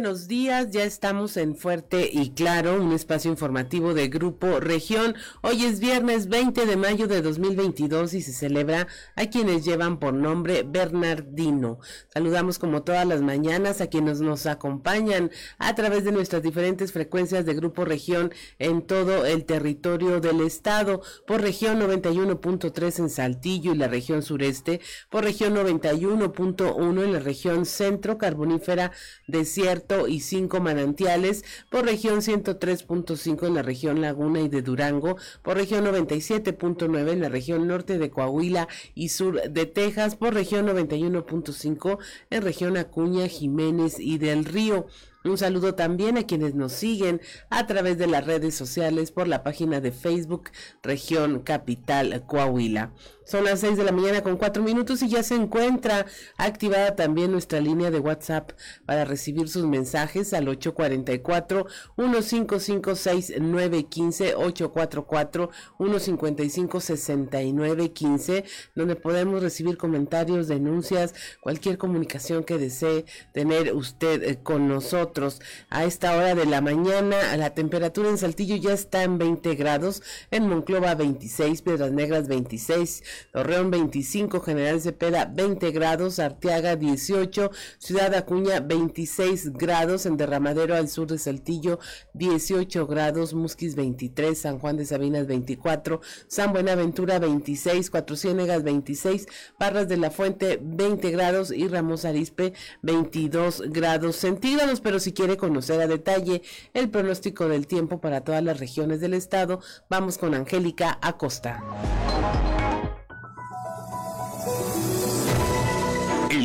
Buenos días, ya estamos en Fuerte y Claro, un espacio informativo de Grupo Región. Hoy es viernes 20 de mayo de 2022 y se celebra a quienes llevan por nombre Bernardino. Saludamos como todas las mañanas a quienes nos acompañan a través de nuestras diferentes frecuencias de Grupo Región en todo el territorio del estado, por región 91.3 en Saltillo y la región sureste, por región 91.1 en la región centro carbonífera de Y cinco manantiales, por región 103.5 en la región Laguna y de Durango, por región 97.9 en la región norte de Coahuila y sur de Texas, por región 91.5 en región Acuña, Jiménez y del Río. Un saludo también a quienes nos siguen a través de las redes sociales por la página de Facebook Región Capital Coahuila. Son las 6 de la mañana con 4 minutos y ya se encuentra activada también nuestra línea de WhatsApp para recibir sus mensajes al 844-1556-915, 844-155-6915, donde podemos recibir comentarios, denuncias, cualquier comunicación que desee tener usted eh, con nosotros. A esta hora de la mañana, la temperatura en Saltillo ya está en 20 grados, en Monclova 26, Piedras Negras 26, Torreón 25, General Cepeda 20 grados, Arteaga 18, Ciudad Acuña 26 grados, en Derramadero al sur de Saltillo 18 grados, Musquis 23, San Juan de Sabinas 24, San Buenaventura 26, Cuatro Ciénegas 26, Parras de la Fuente 20 grados y Ramos Arispe 22 grados centígrados, pero si quiere conocer a detalle el pronóstico del tiempo para todas las regiones del estado, vamos con Angélica Acosta.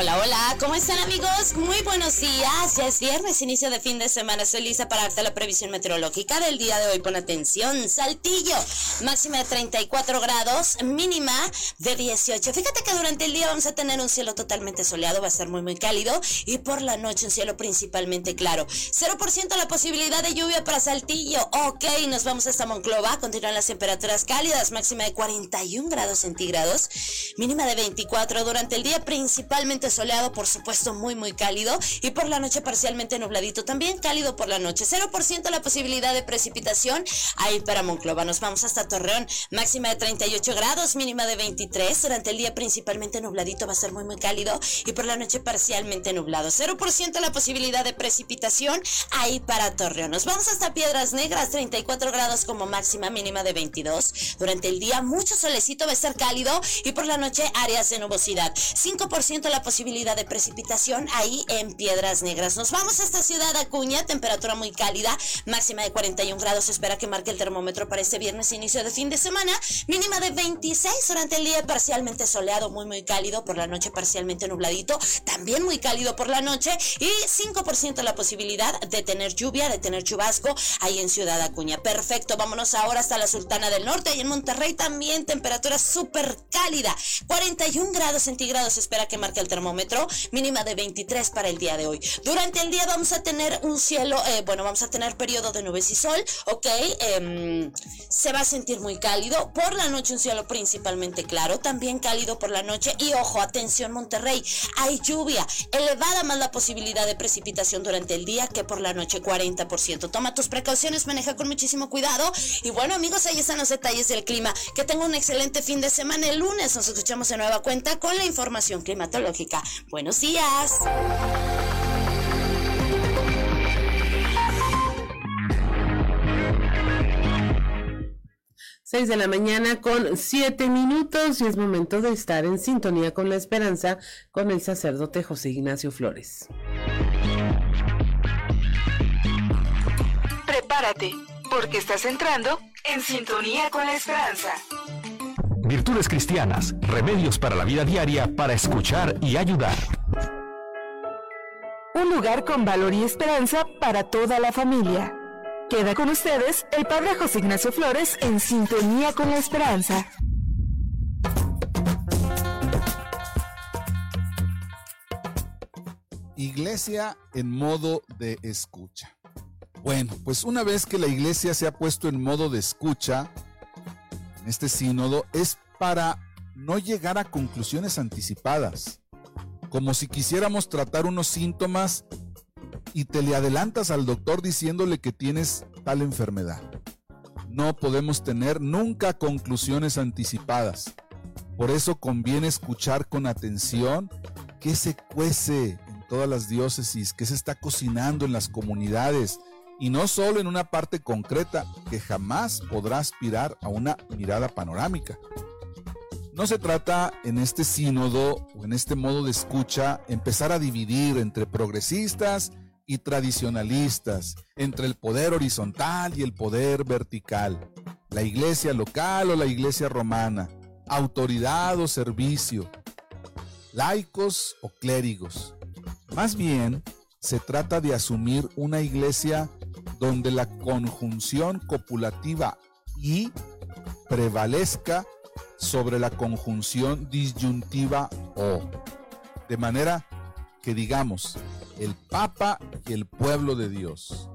Hola, hola, ¿cómo están amigos? Muy buenos días, ya es viernes, inicio de fin de semana, soy Lisa para darte la previsión meteorológica del día de hoy, pon atención, Saltillo, máxima de 34 grados, mínima de 18, fíjate que durante el día vamos a tener un cielo totalmente soleado, va a ser muy muy cálido. Y por la noche un cielo principalmente claro, 0% la posibilidad de lluvia para Saltillo, ok, nos vamos hasta Monclova, continúan las temperaturas cálidas, máxima de 41 grados centígrados, mínima de 24 durante el día principalmente soleado, por supuesto muy muy cálido y por la noche parcialmente nubladito, también cálido por la noche. 0% la posibilidad de precipitación ahí para Monclova. Nos vamos hasta Torreón, máxima de 38 grados, mínima de 23. Durante el día principalmente nubladito va a ser muy muy cálido y por la noche parcialmente nublado. 0% la posibilidad de precipitación ahí para Torreón. Nos vamos hasta Piedras Negras, 34 grados como máxima, mínima de 22. Durante el día mucho solecito va a ser cálido y por la noche áreas de nubosidad. 5% la posibilidad posibilidad de precipitación ahí en Piedras Negras. Nos vamos a esta ciudad Acuña, temperatura muy cálida, máxima de 41 grados. Espera que marque el termómetro para este viernes, inicio de fin de semana. Mínima de 26 durante el día, parcialmente soleado, muy, muy cálido. Por la noche, parcialmente nubladito, también muy cálido por la noche. Y 5% la posibilidad de tener lluvia, de tener chubasco ahí en Ciudad Acuña. Perfecto, vámonos ahora hasta la Sultana del Norte y en Monterrey también temperatura súper cálida. 41 grados centígrados. Espera que marque el termómetro mínima de 23 para el día de hoy. Durante el día vamos a tener un cielo, eh, bueno, vamos a tener periodo de nubes y sol, ok, em, se va a sentir muy cálido. Por la noche un cielo principalmente claro, también cálido por la noche. Y ojo, atención Monterrey, hay lluvia, elevada más la posibilidad de precipitación durante el día que por la noche 40%. Toma tus precauciones, maneja con muchísimo cuidado. Y bueno amigos, ahí están los detalles del clima. Que tenga un excelente fin de semana. El lunes nos escuchamos de nueva cuenta con la información climatológica. Buenos días. Seis de la mañana con siete minutos y es momento de estar en sintonía con la esperanza con el sacerdote José Ignacio Flores. Prepárate porque estás entrando en sintonía con la esperanza. Virtudes cristianas, remedios para la vida diaria para escuchar y ayudar. Un lugar con valor y esperanza para toda la familia. Queda con ustedes el Padre José Ignacio Flores en sintonía con la esperanza. Iglesia en modo de escucha. Bueno, pues una vez que la iglesia se ha puesto en modo de escucha, este sínodo, es para no llegar a conclusiones anticipadas, como si quisiéramos tratar unos síntomas y te le adelantas al doctor diciéndole que tienes tal enfermedad. No podemos tener nunca conclusiones anticipadas. Por eso conviene escuchar con atención qué se cuece en todas las diócesis, qué se está cocinando en las comunidades, y no solo en una parte concreta que jamás podrá aspirar a una mirada panorámica. No se trata en este sínodo o en este modo de escucha empezar a dividir entre progresistas y tradicionalistas, entre el poder horizontal y el poder vertical, la iglesia local o la iglesia romana, autoridad o servicio, laicos o clérigos. Más bien, se trata de asumir una iglesia donde la conjunción copulativa y prevalezca sobre la conjunción disyuntiva o. De manera que digamos, el Papa y el pueblo de Dios,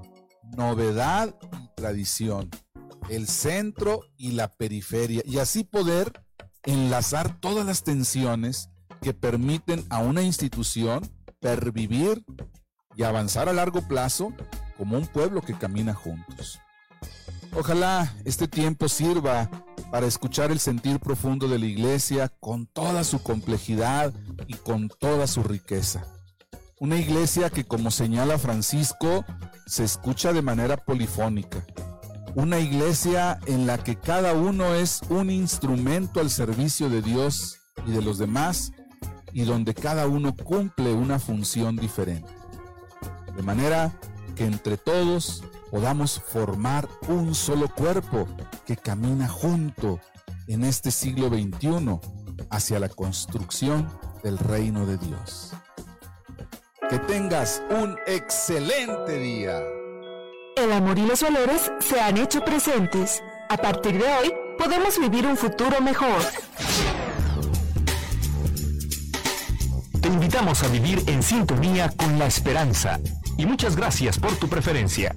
novedad y tradición, el centro y la periferia, y así poder enlazar todas las tensiones que permiten a una institución pervivir y avanzar a largo plazo como un pueblo que camina juntos. Ojalá este tiempo sirva para escuchar el sentir profundo de la iglesia con toda su complejidad y con toda su riqueza. Una iglesia que, como señala Francisco, se escucha de manera polifónica. Una iglesia en la que cada uno es un instrumento al servicio de Dios y de los demás y donde cada uno cumple una función diferente. De manera que entre todos podamos formar un solo cuerpo que camina junto en este siglo XXI hacia la construcción del reino de Dios. Que tengas un excelente día. El amor y los valores se han hecho presentes. A partir de hoy, podemos vivir un futuro mejor. Te invitamos a vivir en sintonía con la esperanza y muchas gracias por tu preferencia.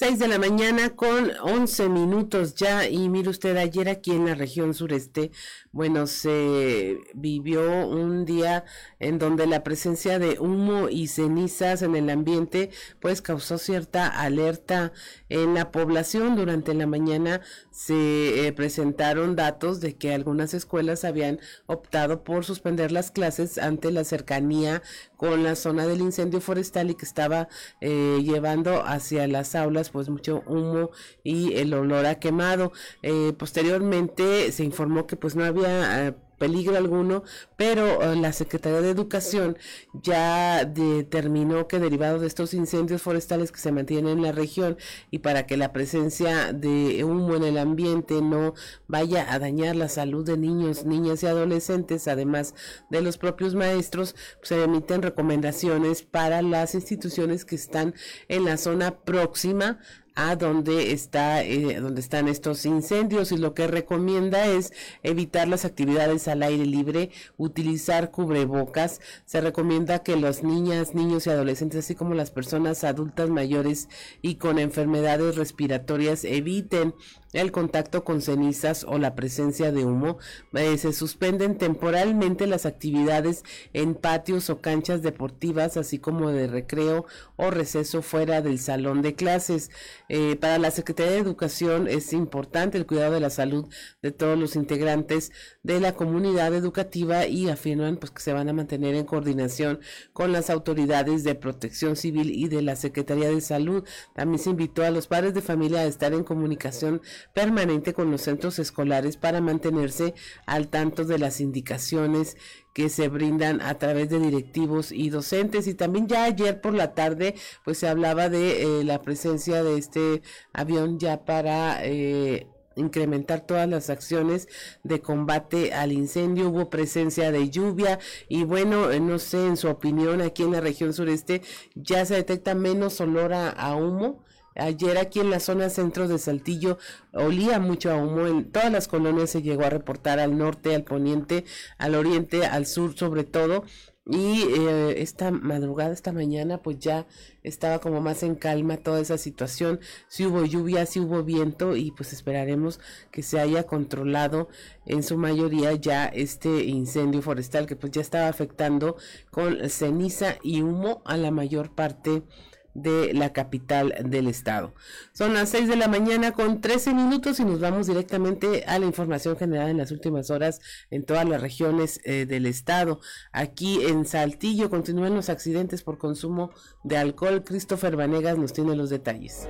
6 de la mañana con 11 minutos ya y mire usted ayer aquí en la región sureste, bueno, se vivió un día en donde la presencia de humo y cenizas en el ambiente pues causó cierta alerta en la población. Durante la mañana se eh, presentaron datos de que algunas escuelas habían optado por suspender las clases ante la cercanía con la zona del incendio forestal y que estaba eh, llevando hacia las aulas pues mucho humo y el olor a quemado. Eh, posteriormente se informó que pues no había eh, peligro alguno, pero eh, la Secretaría de Educación ya determinó que derivado de estos incendios forestales que se mantienen en la región y para que la presencia de humo en el ambiente no vaya a dañar la salud de niños, niñas y adolescentes, además de los propios maestros, se emiten recomendaciones para las instituciones que están en la zona próxima a donde está eh, donde están estos incendios y lo que recomienda es evitar las actividades al aire libre, utilizar cubrebocas. Se recomienda que las niñas, niños y adolescentes, así como las personas adultas mayores y con enfermedades respiratorias eviten el contacto con cenizas o la presencia de humo. Eh, se suspenden temporalmente las actividades en patios o canchas deportivas, así como de recreo o receso fuera del salón de clases. Eh, para la Secretaría de Educación es importante el cuidado de la salud de todos los integrantes de la comunidad educativa y afirman pues que se van a mantener en coordinación con las autoridades de protección civil y de la Secretaría de Salud. También se invitó a los padres de familia a estar en comunicación permanente con los centros escolares para mantenerse al tanto de las indicaciones que se brindan a través de directivos y docentes. Y también ya ayer por la tarde, pues se hablaba de eh, la presencia de este avión ya para eh, incrementar todas las acciones de combate al incendio. Hubo presencia de lluvia y bueno, eh, no sé, en su opinión, aquí en la región sureste ya se detecta menos olor a humo Ayer aquí en la zona centro de Saltillo olía mucho a humo. En todas las colonias se llegó a reportar al norte, al poniente, al oriente, al sur sobre todo. Y eh, esta madrugada, esta mañana, pues ya estaba como más en calma toda esa situación. Si hubo lluvia, si hubo viento y pues esperaremos que se haya controlado en su mayoría ya este incendio forestal que pues ya estaba afectando con ceniza y humo a la mayor parte de la capital del estado. Son las 6 de la mañana con 13 minutos y nos vamos directamente a la información general en las últimas horas en todas las regiones eh, del estado. Aquí en Saltillo continúan los accidentes por consumo de alcohol. Christopher Vanegas nos tiene los detalles.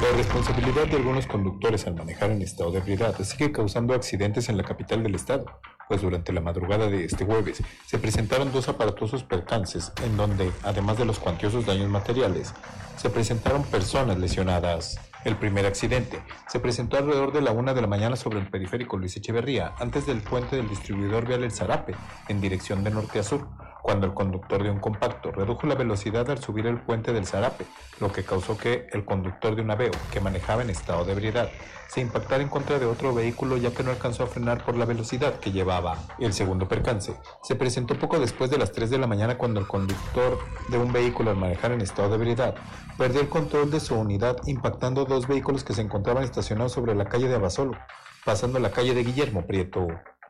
La responsabilidad de algunos conductores al manejar en estado de ebriedad sigue causando accidentes en la capital del estado pues durante la madrugada de este jueves se presentaron dos aparatosos percances en donde, además de los cuantiosos daños materiales, se presentaron personas lesionadas. El primer accidente se presentó alrededor de la una de la mañana sobre el periférico Luis Echeverría, antes del puente del distribuidor vial El Zarape, en dirección de norte a sur, cuando el conductor de un compacto redujo la velocidad al subir el puente del Zarape, lo que causó que el conductor de un Aveo, que manejaba en estado de ebriedad, se impactara en contra de otro vehículo ya que no alcanzó a frenar por la velocidad que llevaba. El segundo percance se presentó poco después de las 3 de la mañana cuando el conductor de un vehículo al manejar en estado de ebriedad perdió el control de su unidad impactando dos vehículos que se encontraban estacionados sobre la calle de Abasolo, pasando la calle de Guillermo Prieto.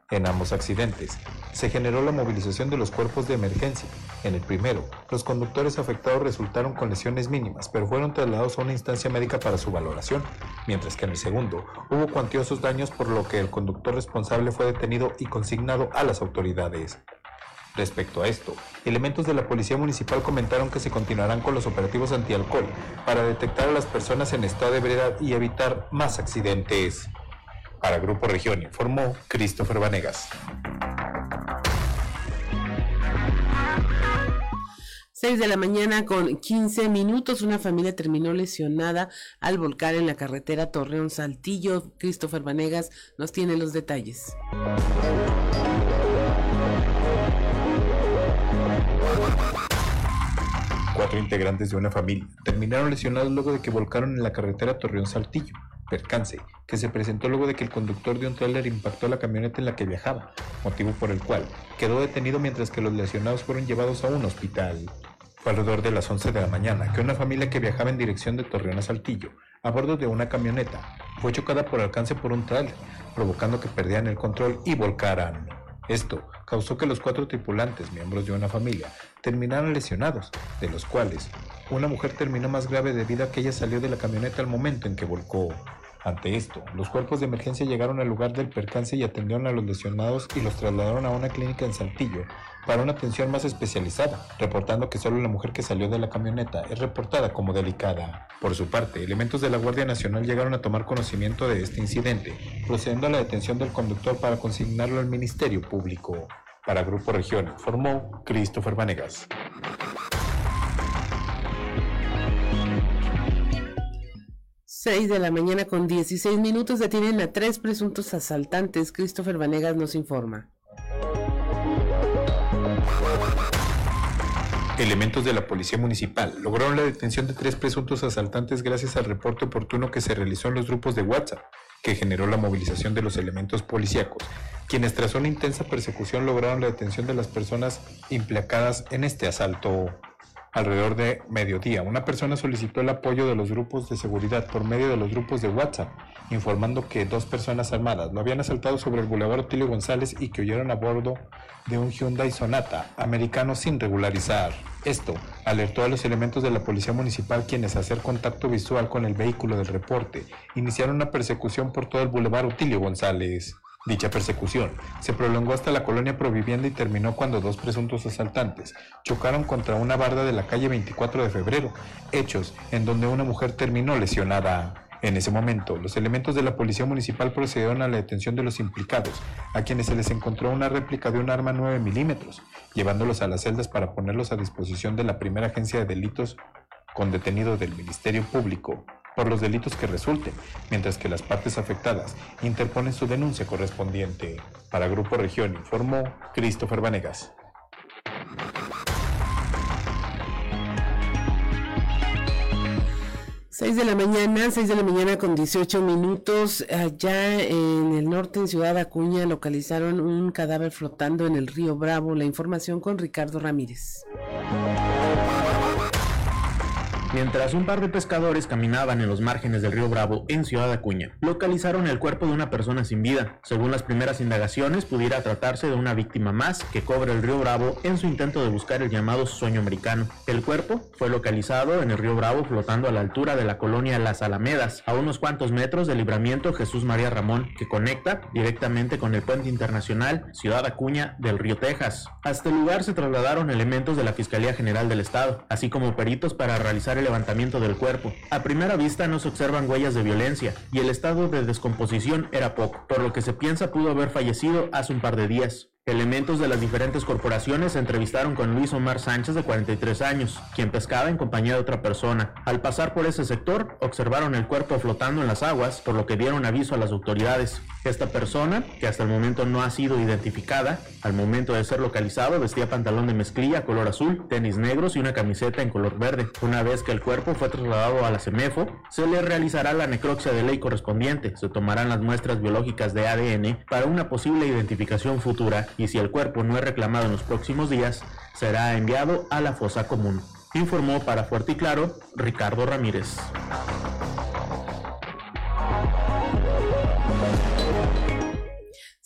En ambos accidentes se generó la movilización de los cuerpos de emergencia. En el primero, los conductores afectados resultaron con lesiones mínimas, pero fueron trasladados a una instancia médica para su valoración, mientras que en el segundo hubo cuantiosos daños por lo que el conductor responsable fue detenido y consignado a las autoridades. Respecto a esto, elementos de la Policía Municipal comentaron que se continuarán con los operativos antialcohol para detectar a las personas en estado de ebriedad y evitar más accidentes. Para Grupo Región informó Christopher Vanegas. 6 de la mañana con 15 minutos, una familia terminó lesionada al volcar en la carretera Torreón Saltillo. Christopher Vanegas nos tiene los detalles. Cuatro integrantes de una familia terminaron lesionados luego de que volcaron en la carretera Torreón Saltillo percance que se presentó luego de que el conductor de un tráiler impactó la camioneta en la que viajaba, motivo por el cual quedó detenido mientras que los lesionados fueron llevados a un hospital. Fue alrededor de las 11 de la mañana que una familia que viajaba en dirección de Torreón Saltillo, a bordo de una camioneta, fue chocada por alcance por un tráiler, provocando que perdieran el control y volcaran. Esto causó que los cuatro tripulantes, miembros de una familia, terminaran lesionados, de los cuales una mujer terminó más grave debido a que ella salió de la camioneta al momento en que volcó. Ante esto, los cuerpos de emergencia llegaron al lugar del percance y atendieron a los lesionados y los trasladaron a una clínica en Saltillo para una atención más especializada, reportando que solo la mujer que salió de la camioneta es reportada como delicada. Por su parte, elementos de la Guardia Nacional llegaron a tomar conocimiento de este incidente, procediendo a la detención del conductor para consignarlo al Ministerio Público. Para Grupo Región, informó Christopher Vanegas. 6 de la mañana con 16 minutos detienen a tres presuntos asaltantes. Christopher Vanegas nos informa. Elementos de la Policía Municipal lograron la detención de tres presuntos asaltantes gracias al reporte oportuno que se realizó en los grupos de WhatsApp, que generó la movilización de los elementos policíacos, quienes tras una intensa persecución lograron la detención de las personas implicadas en este asalto. Alrededor de mediodía, una persona solicitó el apoyo de los grupos de seguridad por medio de los grupos de WhatsApp, informando que dos personas armadas lo habían asaltado sobre el Boulevard Otilio González y que huyeron a bordo de un Hyundai Sonata americano sin regularizar. Esto alertó a los elementos de la Policía Municipal quienes, hacer contacto visual con el vehículo del reporte, iniciaron una persecución por todo el Boulevard Utilio González. Dicha persecución se prolongó hasta la colonia Provivienda y terminó cuando dos presuntos asaltantes chocaron contra una barda de la calle 24 de febrero, hechos en donde una mujer terminó lesionada. En ese momento, los elementos de la Policía Municipal procedieron a la detención de los implicados, a quienes se les encontró una réplica de un arma 9 milímetros, llevándolos a las celdas para ponerlos a disposición de la primera agencia de delitos con detenido del Ministerio Público por los delitos que resulten, mientras que las partes afectadas interponen su denuncia correspondiente. Para Grupo Región informó Christopher Vanegas. 6 de la mañana, 6 de la mañana con 18 minutos. Allá en el norte, en Ciudad Acuña, localizaron un cadáver flotando en el río Bravo. La información con Ricardo Ramírez. Mientras un par de pescadores caminaban en los márgenes del río Bravo en Ciudad Acuña, localizaron el cuerpo de una persona sin vida. Según las primeras indagaciones, pudiera tratarse de una víctima más que cobra el río Bravo en su intento de buscar el llamado sueño americano. El cuerpo fue localizado en el río Bravo flotando a la altura de la colonia Las Alamedas, a unos cuantos metros del libramiento Jesús María Ramón, que conecta directamente con el puente internacional Ciudad Acuña del río Texas. Hasta el lugar se trasladaron elementos de la Fiscalía General del Estado, así como peritos para realizar el levantamiento del cuerpo. A primera vista no se observan huellas de violencia y el estado de descomposición era poco, por lo que se piensa pudo haber fallecido hace un par de días. Elementos de las diferentes corporaciones se entrevistaron con Luis Omar Sánchez de 43 años, quien pescaba en compañía de otra persona. Al pasar por ese sector, observaron el cuerpo flotando en las aguas, por lo que dieron aviso a las autoridades. Esta persona, que hasta el momento no ha sido identificada, al momento de ser localizado vestía pantalón de mezclilla color azul, tenis negros y una camiseta en color verde. Una vez que el cuerpo fue trasladado a la se le realizará la necropsia de ley correspondiente. Se tomarán las muestras biológicas de ADN para una posible identificación futura y si el cuerpo no es reclamado en los próximos días, será enviado a la fosa común. Informó para Fuerte y Claro Ricardo Ramírez.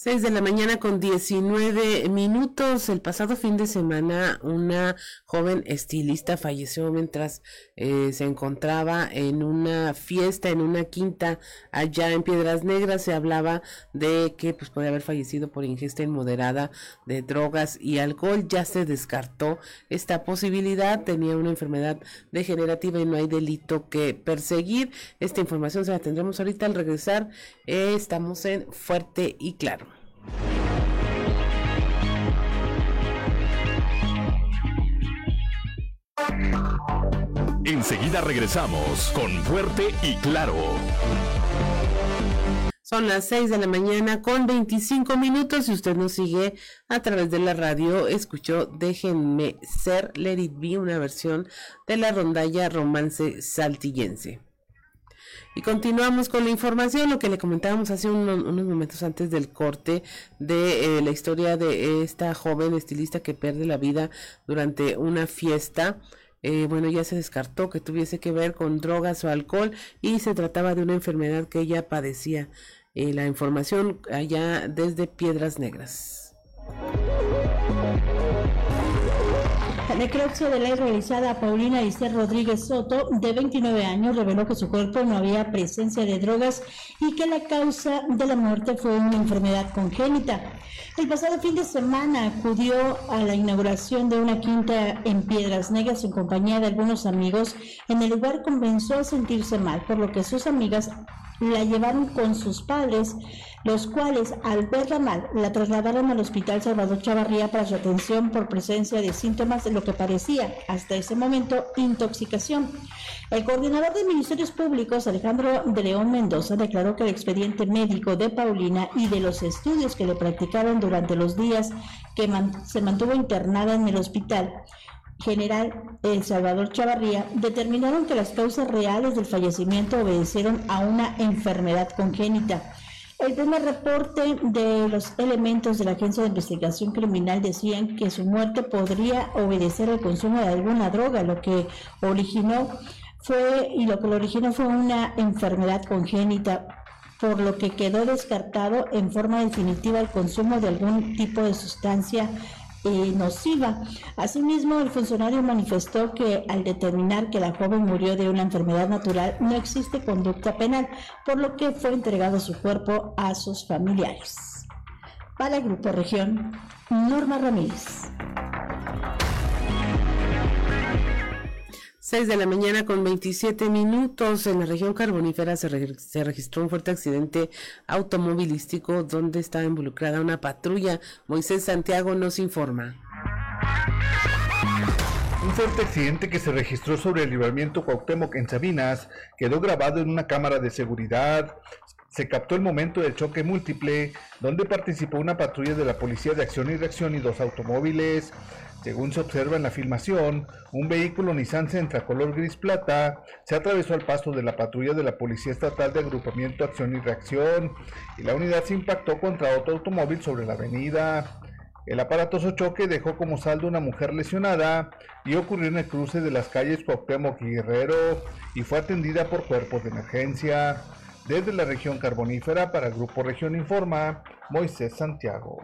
6 de la mañana con 19 minutos. El pasado fin de semana una joven estilista falleció mientras eh, se encontraba en una fiesta, en una quinta allá en Piedras Negras. Se hablaba de que pues, podía haber fallecido por ingesta inmoderada de drogas y alcohol. Ya se descartó esta posibilidad. Tenía una enfermedad degenerativa y no hay delito que perseguir. Esta información se la tendremos ahorita al regresar. Eh, estamos en Fuerte y Claro. Enseguida regresamos con Fuerte y Claro. Son las 6 de la mañana con 25 minutos. Si usted nos sigue a través de la radio, escuchó Déjenme ser Let It Be, una versión de la rondalla romance saltillense. Y continuamos con la información, lo que le comentábamos hace unos, momentos antes del corte de eh, la historia de esta joven estilista que pierde la vida durante una fiesta. Eh, bueno, ya se descartó que tuviese que ver con drogas o alcohol y se trataba de una enfermedad que ella padecía. Eh, la información allá desde Piedras Negras. Necropsia de la realizada Paulina Ister Rodríguez Soto, de 29 años, reveló que su cuerpo no había presencia de drogas y que la causa de la muerte fue una enfermedad congénita. El pasado fin de semana acudió a la inauguración de una quinta en Piedras Negras en compañía de algunos amigos. En el lugar comenzó a sentirse mal, por lo que sus amigas la llevaron con sus padres los cuales al verla mal la trasladaron al Hospital Salvador Chavarría para su atención por presencia de síntomas de lo que parecía hasta ese momento intoxicación. El coordinador de Ministerios Públicos, Alejandro de León Mendoza, declaró que el expediente médico de Paulina y de los estudios que le practicaron durante los días que se mantuvo internada en el hospital general El Salvador Chavarría determinaron que las causas reales del fallecimiento obedecieron a una enfermedad congénita. El primer reporte de los elementos de la Agencia de Investigación Criminal decían que su muerte podría obedecer al consumo de alguna droga, lo que originó fue y lo que lo originó fue una enfermedad congénita, por lo que quedó descartado en forma definitiva el consumo de algún tipo de sustancia eh, nociva. Asimismo, el funcionario manifestó que al determinar que la joven murió de una enfermedad natural, no existe conducta penal, por lo que fue entregado su cuerpo a sus familiares. Para el Grupo Región, Norma Ramírez. 6 de la mañana con 27 minutos en la región carbonífera se, registró un fuerte accidente automovilístico donde estaba involucrada una patrulla. Moisés Santiago nos informa. Un fuerte accidente que se registró sobre el libramiento Cuauhtémoc en Sabinas quedó grabado en una cámara de seguridad. Se captó el momento del choque múltiple, donde participó una patrulla de la Policía de Acción y Reacción y dos automóviles. Según se observa en la filmación, un vehículo Nissan Sentra color gris plata se atravesó al paso de la patrulla de la Policía Estatal de Agrupamiento Acción y Reacción y la unidad se impactó contra otro automóvil sobre la avenida. El aparatoso choque dejó como saldo una mujer lesionada y ocurrió en el cruce de las calles Cuauhtémoc y Guerrero y fue atendida por cuerpos de emergencia. Desde la región carbonífera para Grupo Región Informa, Moisés Santiago.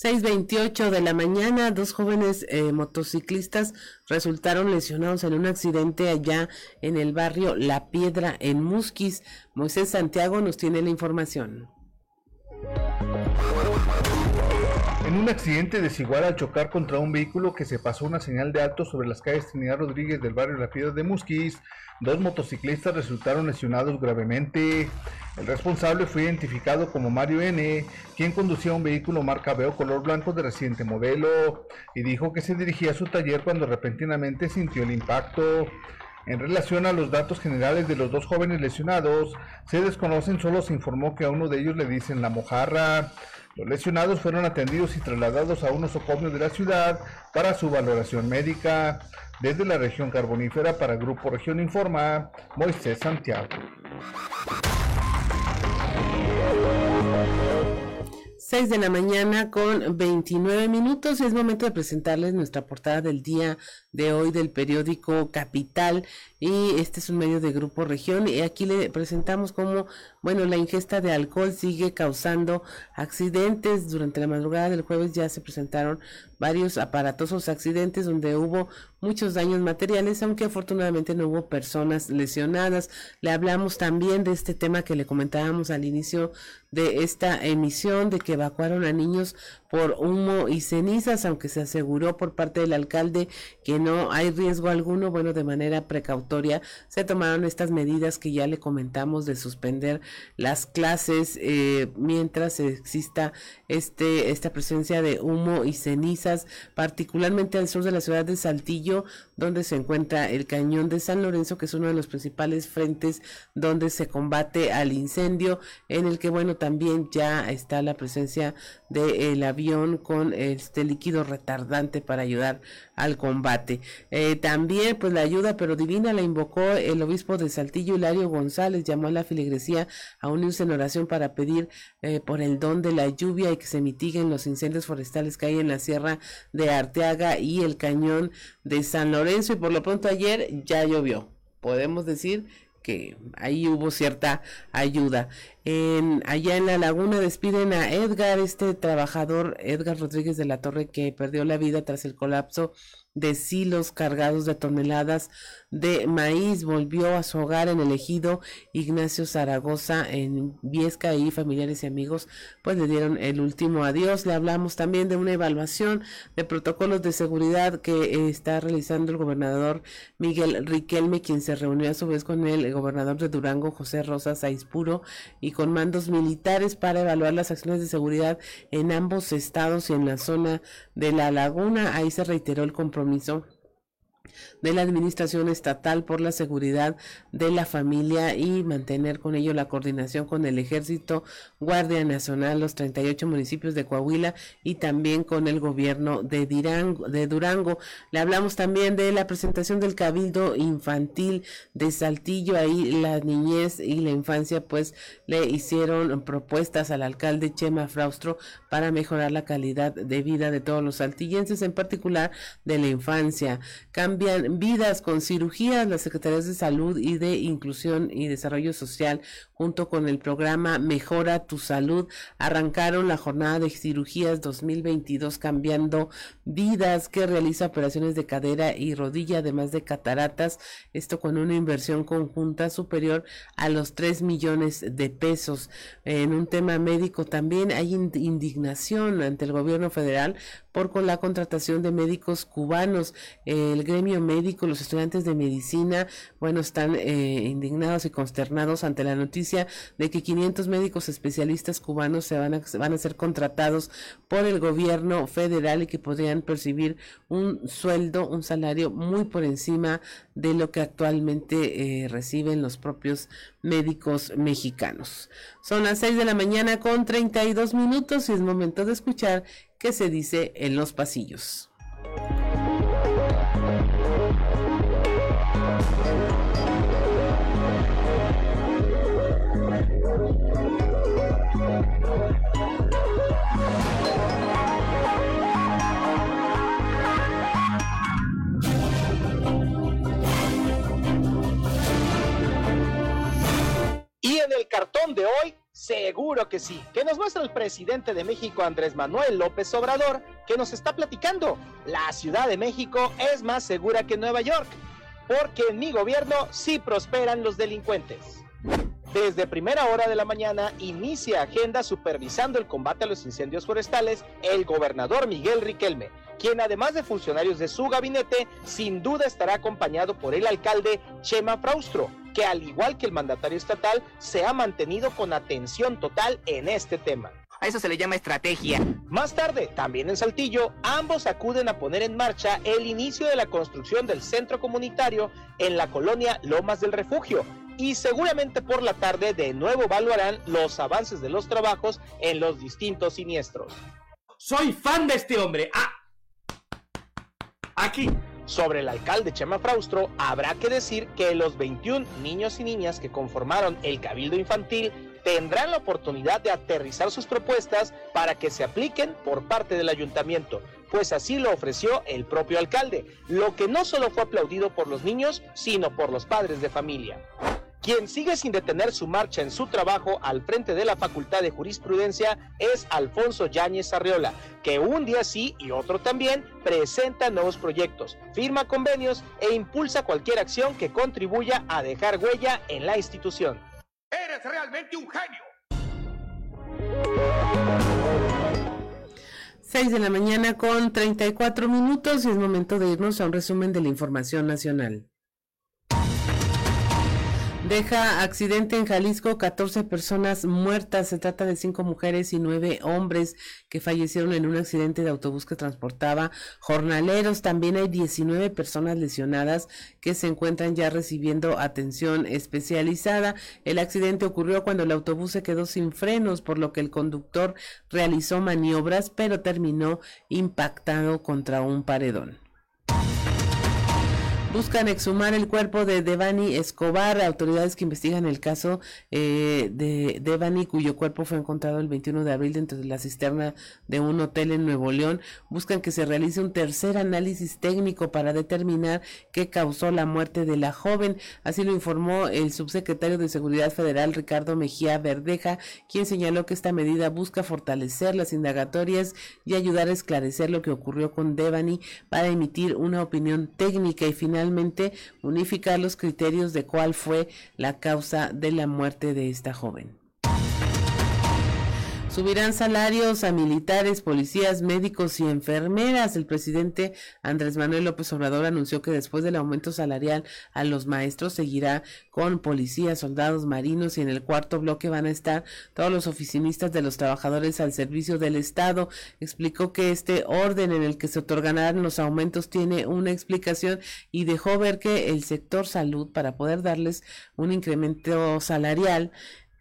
6.28 de la mañana, dos jóvenes eh, motociclistas resultaron lesionados en un accidente allá en el barrio La Piedra, en Musquis. Moisés Santiago nos tiene la información. En un accidente desigual al chocar contra un vehículo que se pasó una señal de alto sobre las calles Trinidad Rodríguez del barrio La Piedra de Musquis, dos motociclistas resultaron lesionados gravemente. El responsable fue identificado como Mario N., quien conducía un vehículo marca Veo color blanco de reciente modelo, y dijo que se dirigía a su taller cuando repentinamente sintió el impacto. En relación a los datos generales de los dos jóvenes lesionados, se desconocen, solo se informó que a uno de ellos le dicen la mojarra. Los lesionados fueron atendidos y trasladados a un nosocomio de la ciudad para su valoración médica. Desde la región carbonífera para Grupo Región Informa, Moisés Santiago. 6 de la mañana con 29 minutos. Es momento de presentarles nuestra portada del día de hoy del periódico Capital. Y este es un medio de Grupo Región. Y aquí le presentamos cómo, bueno, la ingesta de alcohol sigue causando accidentes. Durante la madrugada del jueves ya se presentaron varios aparatosos accidentes donde hubo muchos daños materiales, aunque afortunadamente no hubo personas lesionadas. Le hablamos también de este tema que le comentábamos al inicio de esta emisión, de que evacuaron a niños por humo y cenizas, aunque se aseguró por parte del alcalde que no hay riesgo alguno, bueno, de manera precautoria se tomaron estas medidas que ya le comentamos de suspender las clases eh, mientras exista este esta presencia de humo y cenizas, particularmente al sur de la ciudad de Saltillo, donde se encuentra el cañón de San Lorenzo, que es uno de los principales frentes donde se combate al incendio, en el que bueno también ya está la presencia del avión con este líquido retardante para ayudar al combate. Eh, también, pues la ayuda pero divina la invocó el obispo de Saltillo, Hilario González, llamó a la filigresía a unirse en oración para pedir eh, por el don de la lluvia y que se mitiguen los incendios forestales que hay en la sierra de Arteaga y el cañón de San Lorenzo. Y por lo pronto ayer ya llovió. Podemos decir que ahí hubo cierta ayuda. En, allá en la laguna despiden a Edgar, este trabajador, Edgar Rodríguez de la Torre, que perdió la vida tras el colapso de silos cargados de toneladas de maíz. Volvió a su hogar en el ejido Ignacio Zaragoza en Viesca y familiares y amigos pues le dieron el último adiós. Le hablamos también de una evaluación de protocolos de seguridad que está realizando el gobernador Miguel Riquelme, quien se reunió a su vez con el gobernador de Durango, José Rosas Aispuro, y con mandos militares para evaluar las acciones de seguridad en ambos estados y en la zona de la laguna. Ahí se reiteró el compromiso de la Administración Estatal por la Seguridad de la Familia y mantener con ello la coordinación con el Ejército, Guardia Nacional, los 38 municipios de Coahuila y también con el gobierno de, de Durango. Le hablamos también de la presentación del Cabildo Infantil de Saltillo. Ahí la niñez y la infancia pues le hicieron propuestas al alcalde Chema Fraustro para mejorar la calidad de vida de todos los saltillenses, en particular de la infancia. Cambian vidas con cirugías. Las Secretarías de Salud y de Inclusión y Desarrollo Social, junto con el programa Mejora tu Salud, arrancaron la jornada de cirugías 2022 cambiando vidas que realiza operaciones de cadera y rodilla, además de cataratas. Esto con una inversión conjunta superior a los 3 millones de pesos. En un tema médico también hay indignación ante el gobierno federal por con la contratación de médicos cubanos. El gremio médico, los estudiantes de medicina, bueno, están eh, indignados y consternados ante la noticia de que 500 médicos especialistas cubanos se van a, van a ser contratados por el gobierno federal y que podrían percibir un sueldo, un salario muy por encima de lo que actualmente eh, reciben los propios médicos mexicanos. Son las 6 de la mañana con 32 minutos y es momento de escuchar qué se dice en los pasillos. En el cartón de hoy, seguro que sí, que nos muestra el presidente de México, Andrés Manuel López Obrador, que nos está platicando. La Ciudad de México es más segura que Nueva York, porque en mi gobierno sí prosperan los delincuentes. Desde primera hora de la mañana inicia agenda supervisando el combate a los incendios forestales el gobernador Miguel Riquelme, quien además de funcionarios de su gabinete, sin duda estará acompañado por el alcalde Chema Fraustro, que al igual que el mandatario estatal, se ha mantenido con atención total en este tema. A eso se le llama estrategia. Más tarde, también en Saltillo, ambos acuden a poner en marcha el inicio de la construcción del centro comunitario en la colonia Lomas del Refugio, y seguramente por la tarde de nuevo evaluarán los avances de los trabajos en los distintos siniestros. Soy fan de este hombre. Ah. Aquí. Sobre el alcalde Chema Fraustro, habrá que decir que los 21 niños y niñas que conformaron el Cabildo Infantil tendrán la oportunidad de aterrizar sus propuestas para que se apliquen por parte del ayuntamiento, pues así lo ofreció el propio alcalde, lo que no solo fue aplaudido por los niños, sino por los padres de familia. Quien sigue sin detener su marcha en su trabajo al frente de la Facultad de Jurisprudencia es Alfonso Yáñez Arriola, que un día sí y otro también presenta nuevos proyectos, firma convenios e impulsa cualquier acción que contribuya a dejar huella en la institución. ¡Eres realmente un genio! 6 de la mañana con 34 minutos y es momento de irnos a un resumen de la información nacional. Deja accidente en Jalisco, 14 personas muertas. Se trata de cinco mujeres y nueve hombres que fallecieron en un accidente de autobús que transportaba jornaleros. También hay 19 personas lesionadas que se encuentran ya recibiendo atención especializada. El accidente ocurrió cuando el autobús se quedó sin frenos, por lo que el conductor realizó maniobras, pero terminó impactado contra un paredón. Buscan exhumar el cuerpo de Devani Escobar. Autoridades que investigan el caso eh, de Devani, cuyo cuerpo fue encontrado el 21 de abril dentro de la cisterna de un hotel en Nuevo León, buscan que se realice un tercer análisis técnico para determinar qué causó la muerte de la joven. Así lo informó el subsecretario de Seguridad Federal, Ricardo Mejía Verdeja, quien señaló que esta medida busca fortalecer las indagatorias y ayudar a esclarecer lo que ocurrió con Devani para emitir una opinión técnica y final finalmente unificar los criterios de cuál fue la causa de la muerte de esta joven. Subirán salarios a militares, policías, médicos y enfermeras. El presidente Andrés Manuel López Obrador anunció que después del aumento salarial a los maestros seguirá con policías, soldados, marinos y en el cuarto bloque van a estar todos los oficinistas de los trabajadores al servicio del Estado. Explicó que este orden en el que se otorgarán los aumentos tiene una explicación y dejó ver que el sector salud para poder darles un incremento salarial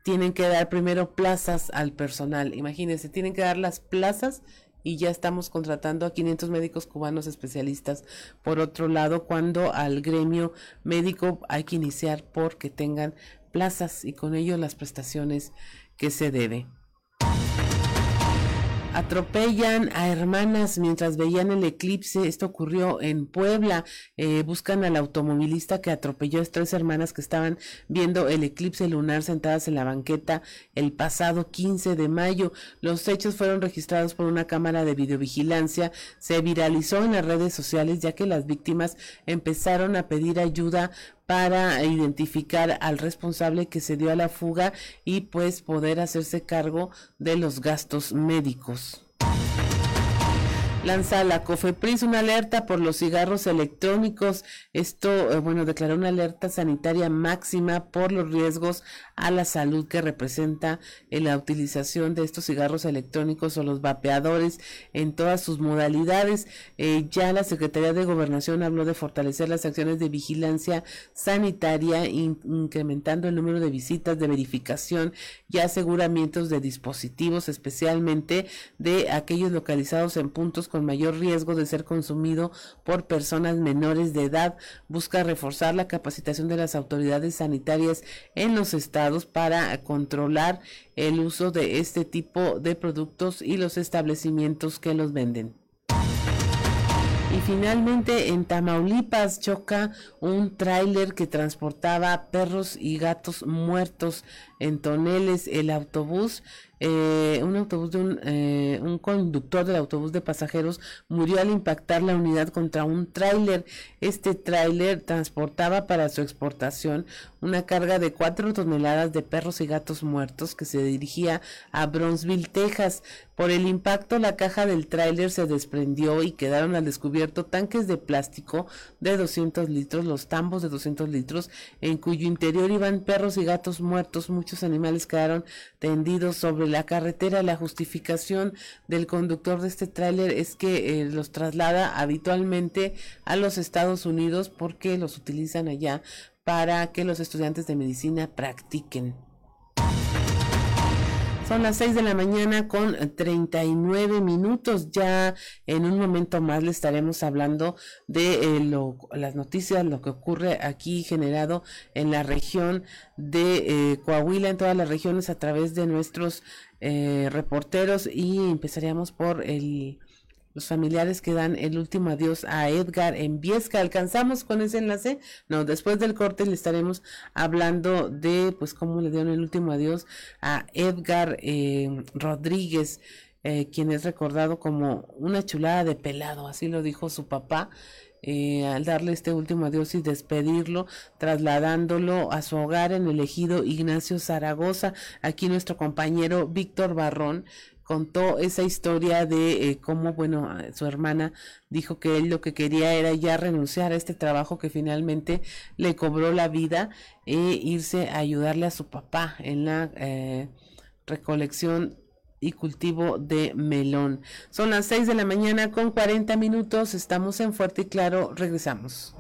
tienen que dar primero plazas al personal. Imagínense, tienen que dar las plazas y ya estamos contratando a 500 médicos cubanos especialistas. Por otro lado, cuando al gremio médico hay que iniciar porque tengan plazas y con ello las prestaciones que se debe. Atropellan a hermanas mientras veían el eclipse. Esto ocurrió en Puebla. Eh, buscan al automovilista que atropelló a tres hermanas que estaban viendo el eclipse lunar sentadas en la banqueta el pasado 15 de mayo. Los hechos fueron registrados por una cámara de videovigilancia. Se viralizó en las redes sociales ya que las víctimas empezaron a pedir ayuda para identificar al responsable que se dio a la fuga y pues poder hacerse cargo de los gastos médicos. Lanza la COFEPRIS una alerta por los cigarros electrónicos. Esto, eh, bueno, declaró una alerta sanitaria máxima por los riesgos a la salud que representa la utilización de estos cigarros electrónicos o los vapeadores en todas sus modalidades. Eh, ya la Secretaría de Gobernación habló de fortalecer las acciones de vigilancia sanitaria, incrementando el número de visitas de verificación y aseguramientos de dispositivos, especialmente de aquellos localizados en puntos con mayor riesgo de ser consumido por personas menores de edad. Busca reforzar la capacitación de las autoridades sanitarias en los estados para controlar el uso de este tipo de productos y los establecimientos que los venden. Y finalmente en Tamaulipas choca un tráiler que transportaba perros y gatos muertos en toneles. El autobús eh, un autobús de un, eh, un, conductor del autobús de pasajeros murió al impactar la unidad contra un tráiler. Este tráiler transportaba para su exportación una carga de cuatro toneladas de perros y gatos muertos que se dirigía a Bronzeville, Texas. Por el impacto, la caja del tráiler se desprendió y quedaron al descubierto tanques de plástico de 200 litros, los tambos de 200 litros, en cuyo interior iban perros y gatos muertos. Muchos animales quedaron tendidos sobre la carretera. La justificación del conductor de este tráiler es que eh, los traslada habitualmente a los Estados Unidos porque los utilizan allá para que los estudiantes de medicina practiquen. Son las 6 de la mañana con 39 minutos. Ya en un momento más le estaremos hablando de eh, las noticias, lo que ocurre aquí generado en la región de eh, Coahuila, en todas las regiones a través de nuestros eh, reporteros y empezaríamos por el los familiares que dan el último adiós a Edgar en Viesca. ¿Alcanzamos con ese enlace? No, después del corte le estaremos hablando de pues cómo le dieron el último adiós a Edgar eh, Rodríguez, eh, quien es recordado como una chulada de pelado, así lo dijo su papá. Eh, al darle este último adiós y despedirlo, trasladándolo a su hogar en el ejido Ignacio Zaragoza. Aquí nuestro compañero Víctor Barrón contó esa historia de eh, cómo, bueno, su hermana dijo que él lo que quería era ya renunciar a este trabajo que finalmente le cobró la vida e irse a ayudarle a su papá en la eh, recolección y cultivo de melón. Son las 6 de la mañana con 40 minutos, estamos en Fuerte y Claro, regresamos.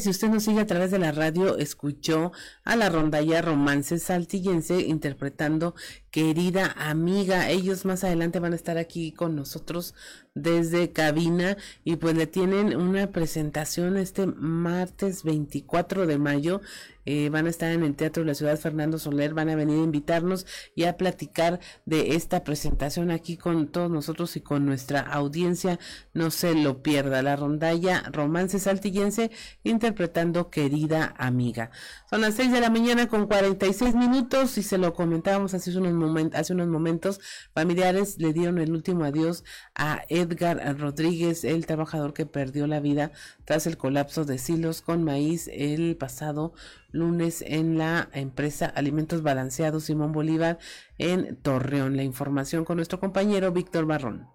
Si usted nos sigue a través de la radio, escuchó a la rondalla Romance Saltillense interpretando Querida Amiga. Ellos más adelante van a estar aquí con nosotros desde cabina y pues le tienen una presentación este martes 24 de mayo eh, van a estar en el Teatro de la Ciudad Fernando Soler, van a venir a invitarnos y a platicar de esta presentación aquí con todos nosotros y con nuestra audiencia. No se lo pierda, la rondalla Romance Saltillense interpretando Querida Amiga. Son las 6 de la mañana con 46 minutos y se lo comentábamos hace unos momento, hace unos momentos, familiares le dieron el último adiós a Edgar Rodríguez, el trabajador que perdió la vida tras el colapso de silos con maíz el pasado lunes en la empresa Alimentos Balanceados Simón Bolívar en Torreón. La información con nuestro compañero Víctor Barrón.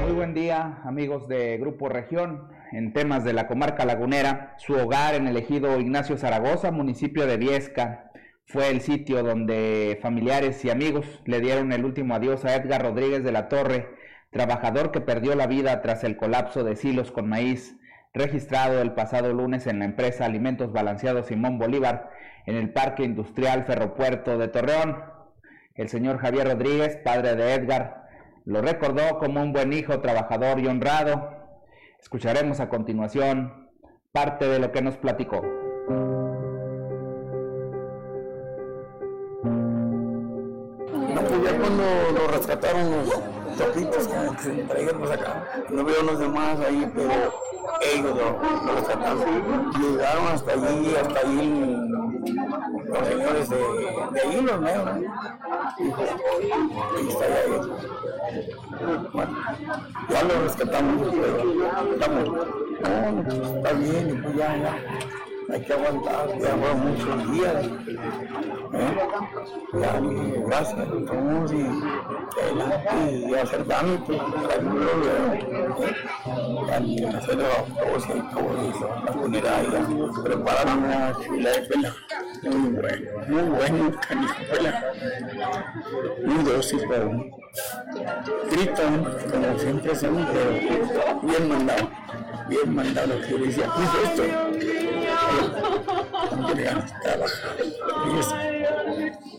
Muy buen día, amigos de Grupo Región. En temas de la comarca lagunera, su hogar en el ejido Ignacio Zaragoza, municipio de Viesca, fue el sitio donde familiares y amigos le dieron el último adiós a Edgar Rodríguez de la Torre, trabajador que perdió la vida tras el colapso de silos con maíz registrado el pasado lunes en la empresa Alimentos Balanceados Simón Bolívar en el Parque Industrial Ferropuerto de Torreón. El señor Javier Rodríguez, padre de Edgar, lo recordó como un buen hijo, trabajador y honrado. Escucharemos a continuación parte de lo que nos platicó. No, pues ya cuando lo rescataron los toquitos que se traíamos acá, no veo los demás ahí, pero ellos lo, lo rescataron. Llegaron hasta allí, hasta allí los señores de, de los negros. Dijo, está ya Bueno, ya lo rescatamos, pero estamos, no, pues está bien, y pues ya, ya hay que aguantar, fueron muchos días. ¿eh? Ya, gracias todos y, y, y acercarme, pues, y hacer la autopsia y todo eso, la funeral, ya, preparar una chula de pela. Muy bueno, muy bueno, canijo pela. Muy dócil, pero gritan, como siempre son, pero bien mandado, bien mandado, que decía, ¿qué es esto?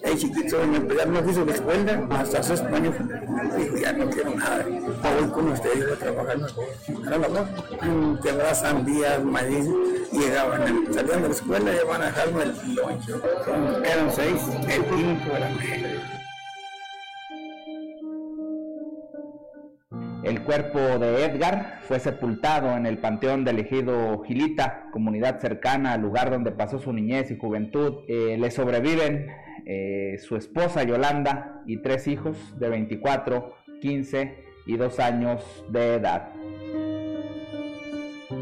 El chiquito en empezar no quiso la escuela, hasta sus años dijo, ya no quiero nada, voy con ustedes a trabajar mejor. Ahora no, quebraba sandías, maíz, llegaban, salían de la escuela y iban a dejarme el loncho. Eran seis, el quinto era El cuerpo de Edgar fue sepultado en el Panteón del Ejido Gilita, comunidad cercana al lugar donde pasó su niñez y juventud. Eh, le sobreviven eh, su esposa Yolanda y tres hijos de 24, 15 y 2 años de edad.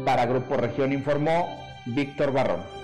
Para Grupo Región informó Víctor Barrón.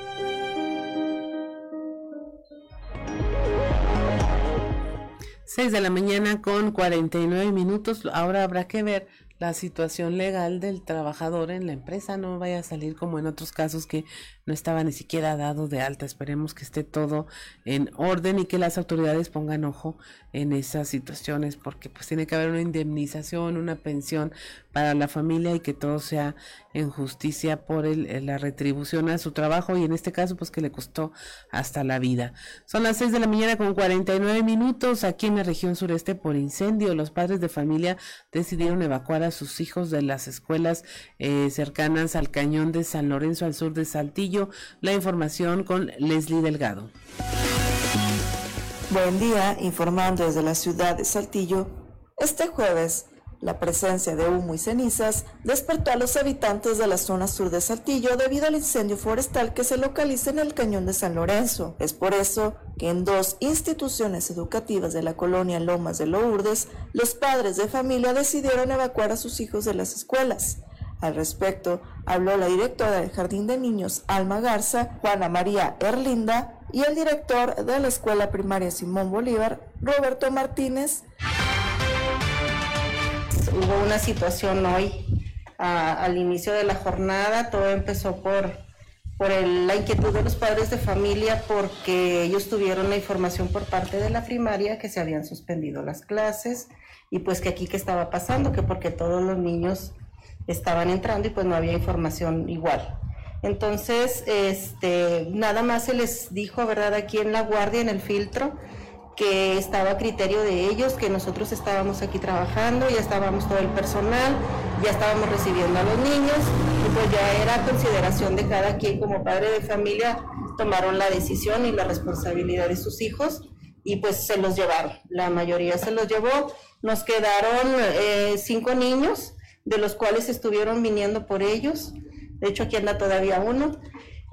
6 de la mañana con 49 minutos. Ahora habrá que ver la situación legal del trabajador en la empresa. No vaya a salir como en otros casos que no estaba ni siquiera dado de alta. Esperemos que esté todo en orden y que las autoridades pongan ojo en esas situaciones porque pues tiene que haber una indemnización, una pensión para la familia y que todo sea en justicia por el, la retribución a su trabajo y en este caso pues que le costó hasta la vida. Son las 6 de la mañana con 49 minutos aquí en la región sureste por incendio. Los padres de familia decidieron evacuar a sus hijos de las escuelas eh, cercanas al cañón de San Lorenzo al sur de Saltillo. La información con Leslie Delgado. Buen día, informando desde la ciudad de Saltillo. Este jueves, la presencia de humo y cenizas despertó a los habitantes de la zona sur de Saltillo debido al incendio forestal que se localiza en el cañón de San Lorenzo. Es por eso que en dos instituciones educativas de la colonia Lomas de Lourdes, los padres de familia decidieron evacuar a sus hijos de las escuelas. Al respecto, habló la directora del Jardín de Niños Alma Garza, Juana María Erlinda, y el director de la Escuela Primaria Simón Bolívar, Roberto Martínez. Hubo una situación hoy al inicio de la jornada, todo empezó por, por la inquietud de los padres de familia porque ellos tuvieron la información por parte de la primaria que se habían suspendido las clases y pues que aquí qué estaba pasando, que porque todos los niños estaban entrando y pues no había información igual. Entonces, este, nada más se les dijo, ¿verdad? Aquí en la guardia, en el filtro, que estaba a criterio de ellos, que nosotros estábamos aquí trabajando, ya estábamos todo el personal, ya estábamos recibiendo a los niños, y pues ya era consideración de cada quien como padre de familia, tomaron la decisión y la responsabilidad de sus hijos, y pues se los llevaron, la mayoría se los llevó, nos quedaron eh, cinco niños, de los cuales estuvieron viniendo por ellos, de hecho aquí anda todavía uno,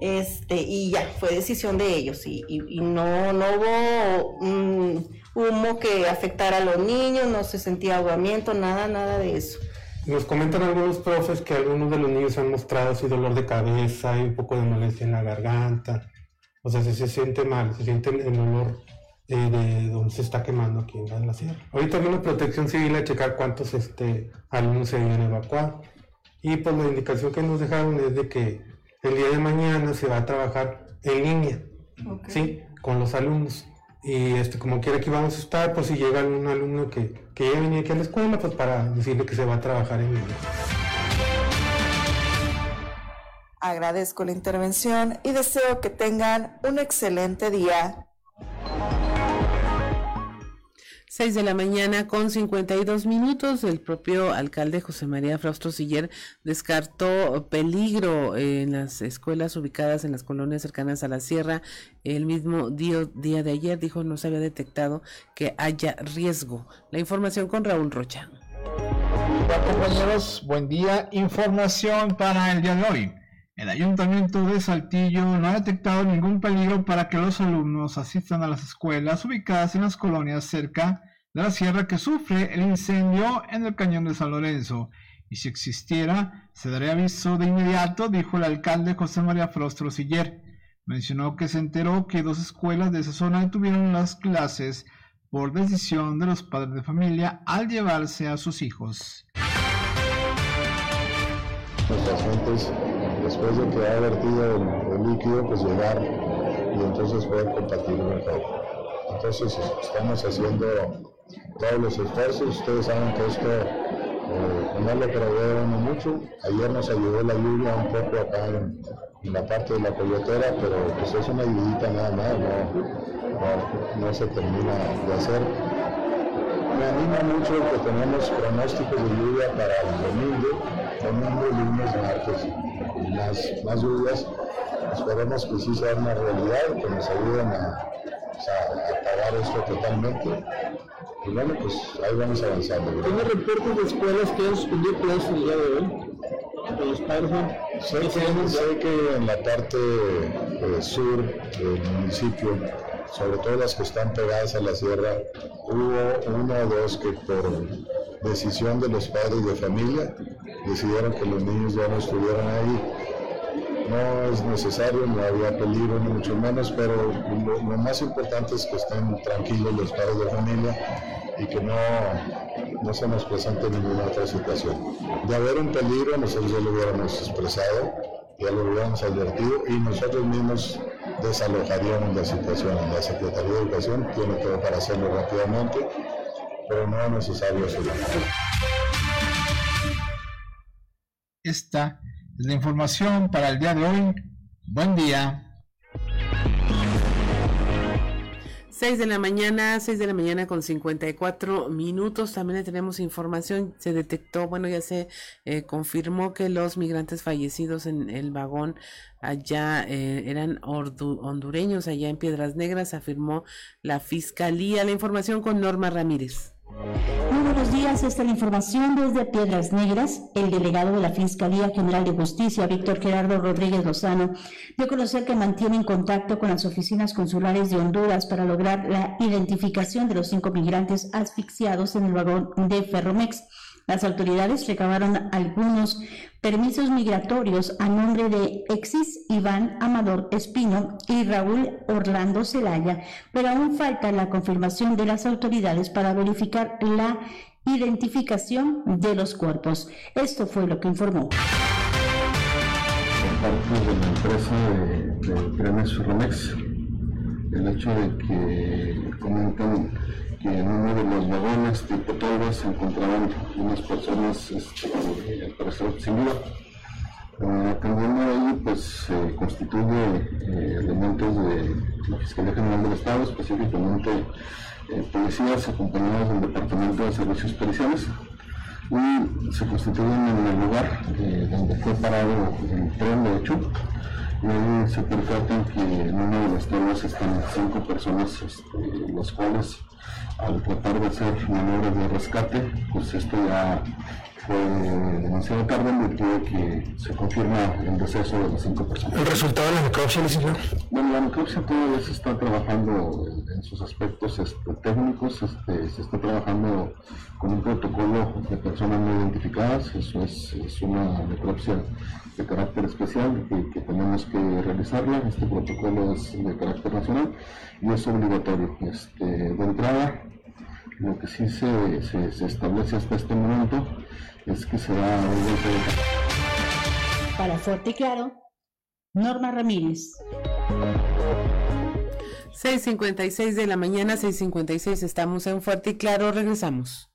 este, y ya, fue decisión de ellos y, y, no, no hubo mm, humo que afectara a los niños, no se sentía ahogamiento, nada, nada de eso. Nos comentan algunos profes que algunos de los niños han mostrado así dolor de cabeza y un poco de molestia en la garganta. O sea, se, se siente mal, se siente el olor de donde se está quemando aquí en la sierra. Ahorita vino Protección Civil a checar cuántos este, alumnos se habían evacuado. Y pues la indicación que nos dejaron es de que el día de mañana se va a trabajar en línea, ¿sí? Con los alumnos. Y este, como quiera que vamos a estar, pues si llega un alumno que, que ya venía aquí a la escuela, pues para decirle que se va a trabajar en línea. Agradezco la intervención y deseo que tengan un excelente día. 6 de la mañana con 52 minutos. El propio alcalde José María Fraustro Siller descartó peligro en las escuelas ubicadas en las colonias cercanas a la sierra. El mismo día, de ayer dijo no se había detectado que haya riesgo. La información con Raúl Rocha. Compañeros, buen día. Información para el día de hoy. El ayuntamiento de Saltillo no ha detectado ningún peligro para que los alumnos asistan a las escuelas ubicadas en las colonias cerca de la sierra que sufre el incendio en el cañón de San Lorenzo. Y si existiera, se daría aviso de inmediato, dijo el alcalde José María Frostro Siller. Mencionó que se enteró que dos escuelas de esa zona detuvieron las clases por decisión de los padres de familia al llevarse a sus hijos después de que ha vertido el, líquido, pues llegar y entonces poder compartirlo mejor. Entonces estamos haciendo todos los esfuerzos. Ustedes saben que esto eh, no lo prevé mucho. Ayer nos ayudó la lluvia un poco acá en, la parte de la coyotera, pero pues es una ayudita nada más, no, no se termina de hacer me anima mucho que tenemos pronósticos de lluvia para el domingo, domingo, lunes, martes, más, más lluvias. Esperemos que sí sea una realidad, que nos ayuden a, pagar esto totalmente. Y bueno, pues ahí vamos avanzando. ¿Tiene reportes de escuelas que han suspendido clases el día de hoy? ¿De los padres? Sé que, sé que en la parte eh, sur del municipio sobre todo las que están pegadas a la sierra, hubo uno o dos que por decisión de los padres de familia decidieron que los niños ya no estuvieran ahí. No es necesario, no había peligro ni mucho menos, pero lo, más importante es que estén tranquilos los padres de familia y que no, no se nos presente ninguna otra situación. De haber un peligro, nosotros ya lo hubiéramos expresado, ya lo hubiéramos advertido y nosotros mismos desalojaríamos la situación. La Secretaría de Educación tiene todo para hacerlo rápidamente, pero no es necesario hacerlo. Esta es la información para el día de hoy. Buen día. 6 de la mañana, 6 de la mañana con 54 minutos. También tenemos información. Se detectó, bueno, ya se eh, confirmó que los migrantes fallecidos en el vagón allá eh, eran hondureños, allá en Piedras Negras, afirmó la fiscalía. La información con Norma Ramírez. Muy buenos días, esta es la información desde Piedras Negras. El delegado de la Fiscalía General de Justicia, Víctor Gerardo Rodríguez Lozano, dio a conocer que mantienen contacto con las oficinas consulares de Honduras para lograr la identificación de los cinco migrantes asfixiados en el vagón de Ferromex. Las autoridades recabaron algunos permisos migratorios a nombre de Exis Iván Amador Espino y Raúl Orlando Celaya, pero aún falta la confirmación de las autoridades para verificar la identificación de los cuerpos. Esto fue lo que informó. Parte de la empresa de, de el hecho de que comentan que en uno de los vagones tipo tolva se encontraban unas personas, este, al parecer sin vida. Atendiendo ahí, pues constituye eh, elementos de la Fiscalía General del Estado, específicamente eh, policías acompañados del Departamento de Servicios Periciales, y se constituyen en el lugar eh, donde fue parado el tren, de hecho, se percatan que en una de las torres están cinco personas, este, las cuales al tratar de hacer maniobras de rescate, pues esto ya fue demasiado tarde en virtud que se confirma el deceso de las cinco personas. ¿El resultado de la necropsia, licenciado? Bueno, la necropsia todavía se está trabajando en sus aspectos este, técnicos, este, se está trabajando con un protocolo de personas no identificadas, eso es, es una necropsia de carácter especial que, que, tenemos que realizarla, este protocolo es de carácter nacional y es obligatorio. Este, de entrada, lo que sí se, se, se establece hasta este momento es que se da un golpe de... Para Fuerte y Claro, Norma Ramírez. 6.56 de la mañana, 6.56, estamos en Fuerte y Claro, regresamos.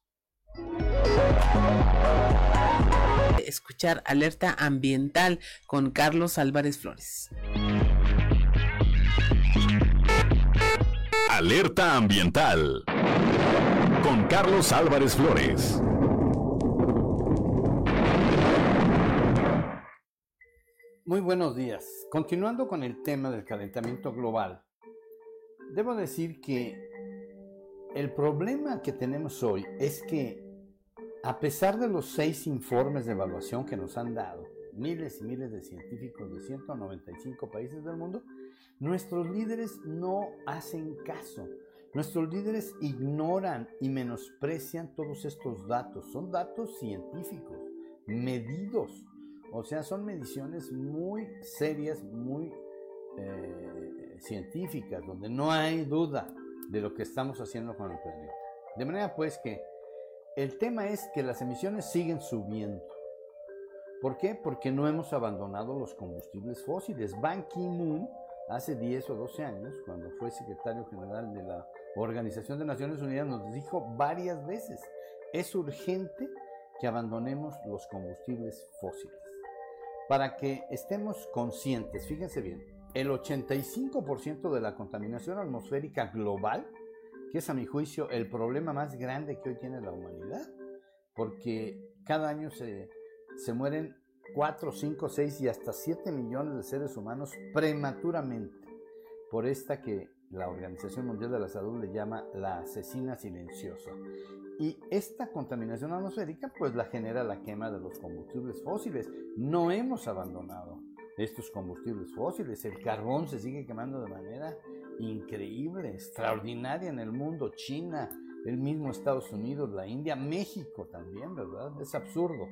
Escuchar alerta ambiental con Carlos Álvarez Flores. Alerta ambiental con Carlos Álvarez Flores. Muy buenos días. Continuando con el tema del calentamiento global, debo decir que el problema que tenemos hoy es que a pesar de los seis informes de evaluación que nos han dado, miles y miles de científicos de 195 países del mundo, nuestros líderes no hacen caso. Nuestros líderes ignoran y menosprecian todos estos datos. Son datos científicos, medidos. O sea, son mediciones muy serias, muy eh, científicas, donde no hay duda de lo que estamos haciendo con el planeta. De manera pues que el tema es que las emisiones siguen subiendo. ¿Por qué? Porque no hemos abandonado los combustibles fósiles. Ban Ki-moon, hace 10 o 12 años, cuando fue secretario general de la Organización de Naciones Unidas, nos dijo varias veces, es urgente que abandonemos los combustibles fósiles. Para que estemos conscientes, fíjense bien, el 85% de la contaminación atmosférica global que es a mi juicio el problema más grande que hoy tiene la humanidad, porque cada año se, se mueren 4, 5, 6 y hasta 7 millones de seres humanos prematuramente por esta que la Organización Mundial de la Salud le llama la asesina silenciosa. Y esta contaminación atmosférica pues la genera la quema de los combustibles fósiles. No hemos abandonado estos combustibles fósiles. El carbón se sigue quemando de manera increíble, extraordinaria en el mundo, China, el mismo Estados Unidos, la India, México también, ¿verdad? Es absurdo.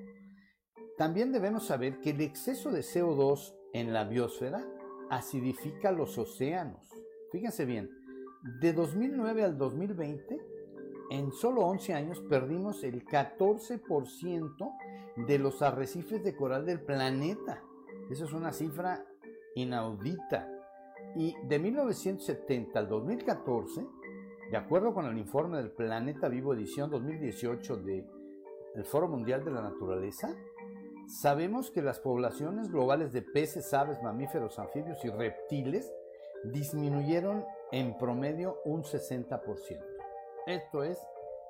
También debemos saber que el exceso de CO2 en la biosfera acidifica los océanos. Fíjense bien, de 2009 al 2020, en solo 11 años perdimos el 14% de los arrecifes de coral del planeta. Esa es una cifra inaudita. Y de 1970 al 2014, de acuerdo con el informe del Planeta Vivo edición 2018 del Foro Mundial de la Naturaleza, sabemos que las poblaciones globales de peces, aves, mamíferos, anfibios y reptiles disminuyeron en promedio un 60%. Esto es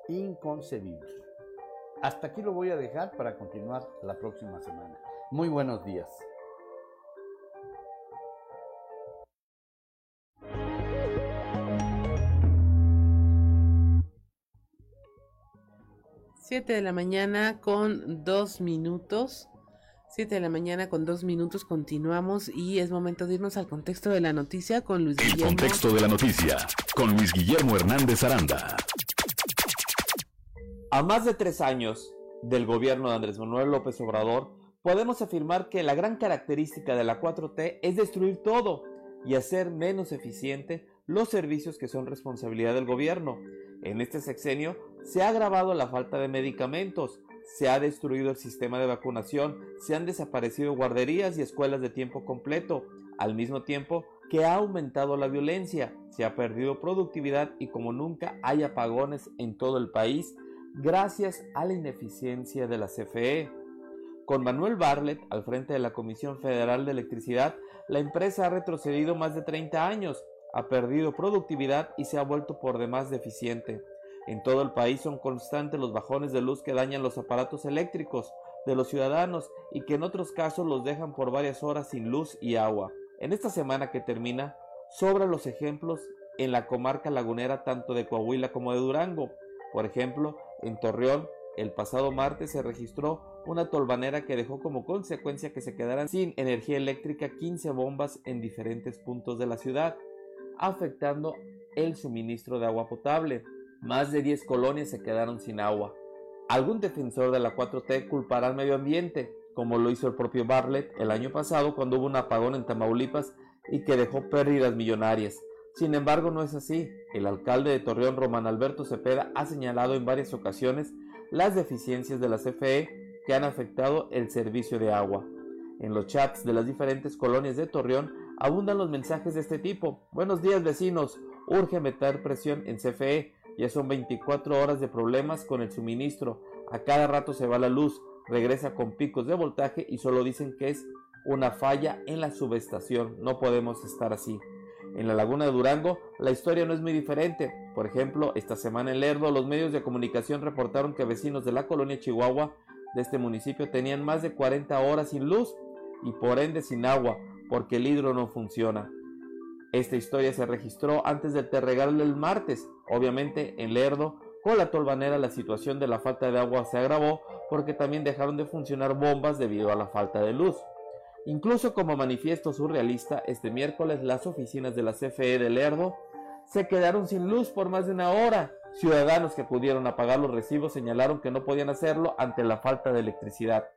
inconcebible. Hasta aquí lo voy a dejar para continuar la próxima semana. Muy buenos días. Siete de la mañana con dos minutos. Siete de la mañana con dos minutos continuamos y es momento de irnos al contexto de la noticia con Luis El Guillermo. contexto de la noticia con Luis Guillermo Hernández Aranda. A más de tres años del gobierno de Andrés Manuel López Obrador, podemos afirmar que la gran característica de la 4T es destruir todo y hacer menos eficiente los servicios que son responsabilidad del gobierno. En este sexenio se ha agravado la falta de medicamentos, se ha destruido el sistema de vacunación, se han desaparecido guarderías y escuelas de tiempo completo, al mismo tiempo que ha aumentado la violencia, se ha perdido productividad y como nunca hay apagones en todo el país gracias a la ineficiencia de la CFE. Con Manuel Bartlett al frente de la Comisión Federal de Electricidad, la empresa ha retrocedido más de 30 años, ha perdido productividad y se ha vuelto por demás deficiente. En todo el país son constantes los bajones de luz que dañan los aparatos eléctricos de los ciudadanos y que en otros casos los dejan por varias horas sin luz y agua. En esta semana que termina, sobran los ejemplos en la comarca lagunera tanto de Coahuila como de Durango. Por ejemplo, en Torreón, el pasado martes se registró una tolvanera que dejó como consecuencia que se quedaran sin energía eléctrica 15 bombas en diferentes puntos de la ciudad, afectando el suministro de agua potable. Más de 10 colonias se quedaron sin agua. Algún defensor de la 4T culpará al medio ambiente, como lo hizo el propio Bartlett el año pasado cuando hubo un apagón en Tamaulipas y que dejó pérdidas millonarias. Sin embargo, no es así. El alcalde de Torreón, Román Alberto Cepeda, ha señalado en varias ocasiones las deficiencias de la CFE que han afectado el servicio de agua. En los chats de las diferentes colonias de Torreón abundan los mensajes de este tipo. Buenos días vecinos, urge meter presión en CFE. Ya son 24 horas de problemas con el suministro. A cada rato se va la luz, regresa con picos de voltaje y solo dicen que es una falla en la subestación. No podemos estar así. En la laguna de Durango, la historia no es muy diferente. Por ejemplo, esta semana en Lerdo, los medios de comunicación reportaron que vecinos de la colonia Chihuahua de este municipio tenían más de 40 horas sin luz y por ende sin agua, porque el hidro no funciona. Esta historia se registró antes del terregal del martes. Obviamente, en Lerdo, con la tolvanera, la situación de la falta de agua se agravó porque también dejaron de funcionar bombas debido a la falta de luz. Incluso como manifiesto surrealista, este miércoles las oficinas de la CFE de Lerdo se quedaron sin luz por más de una hora. Ciudadanos que acudieron a pagar los recibos señalaron que no podían hacerlo ante la falta de electricidad.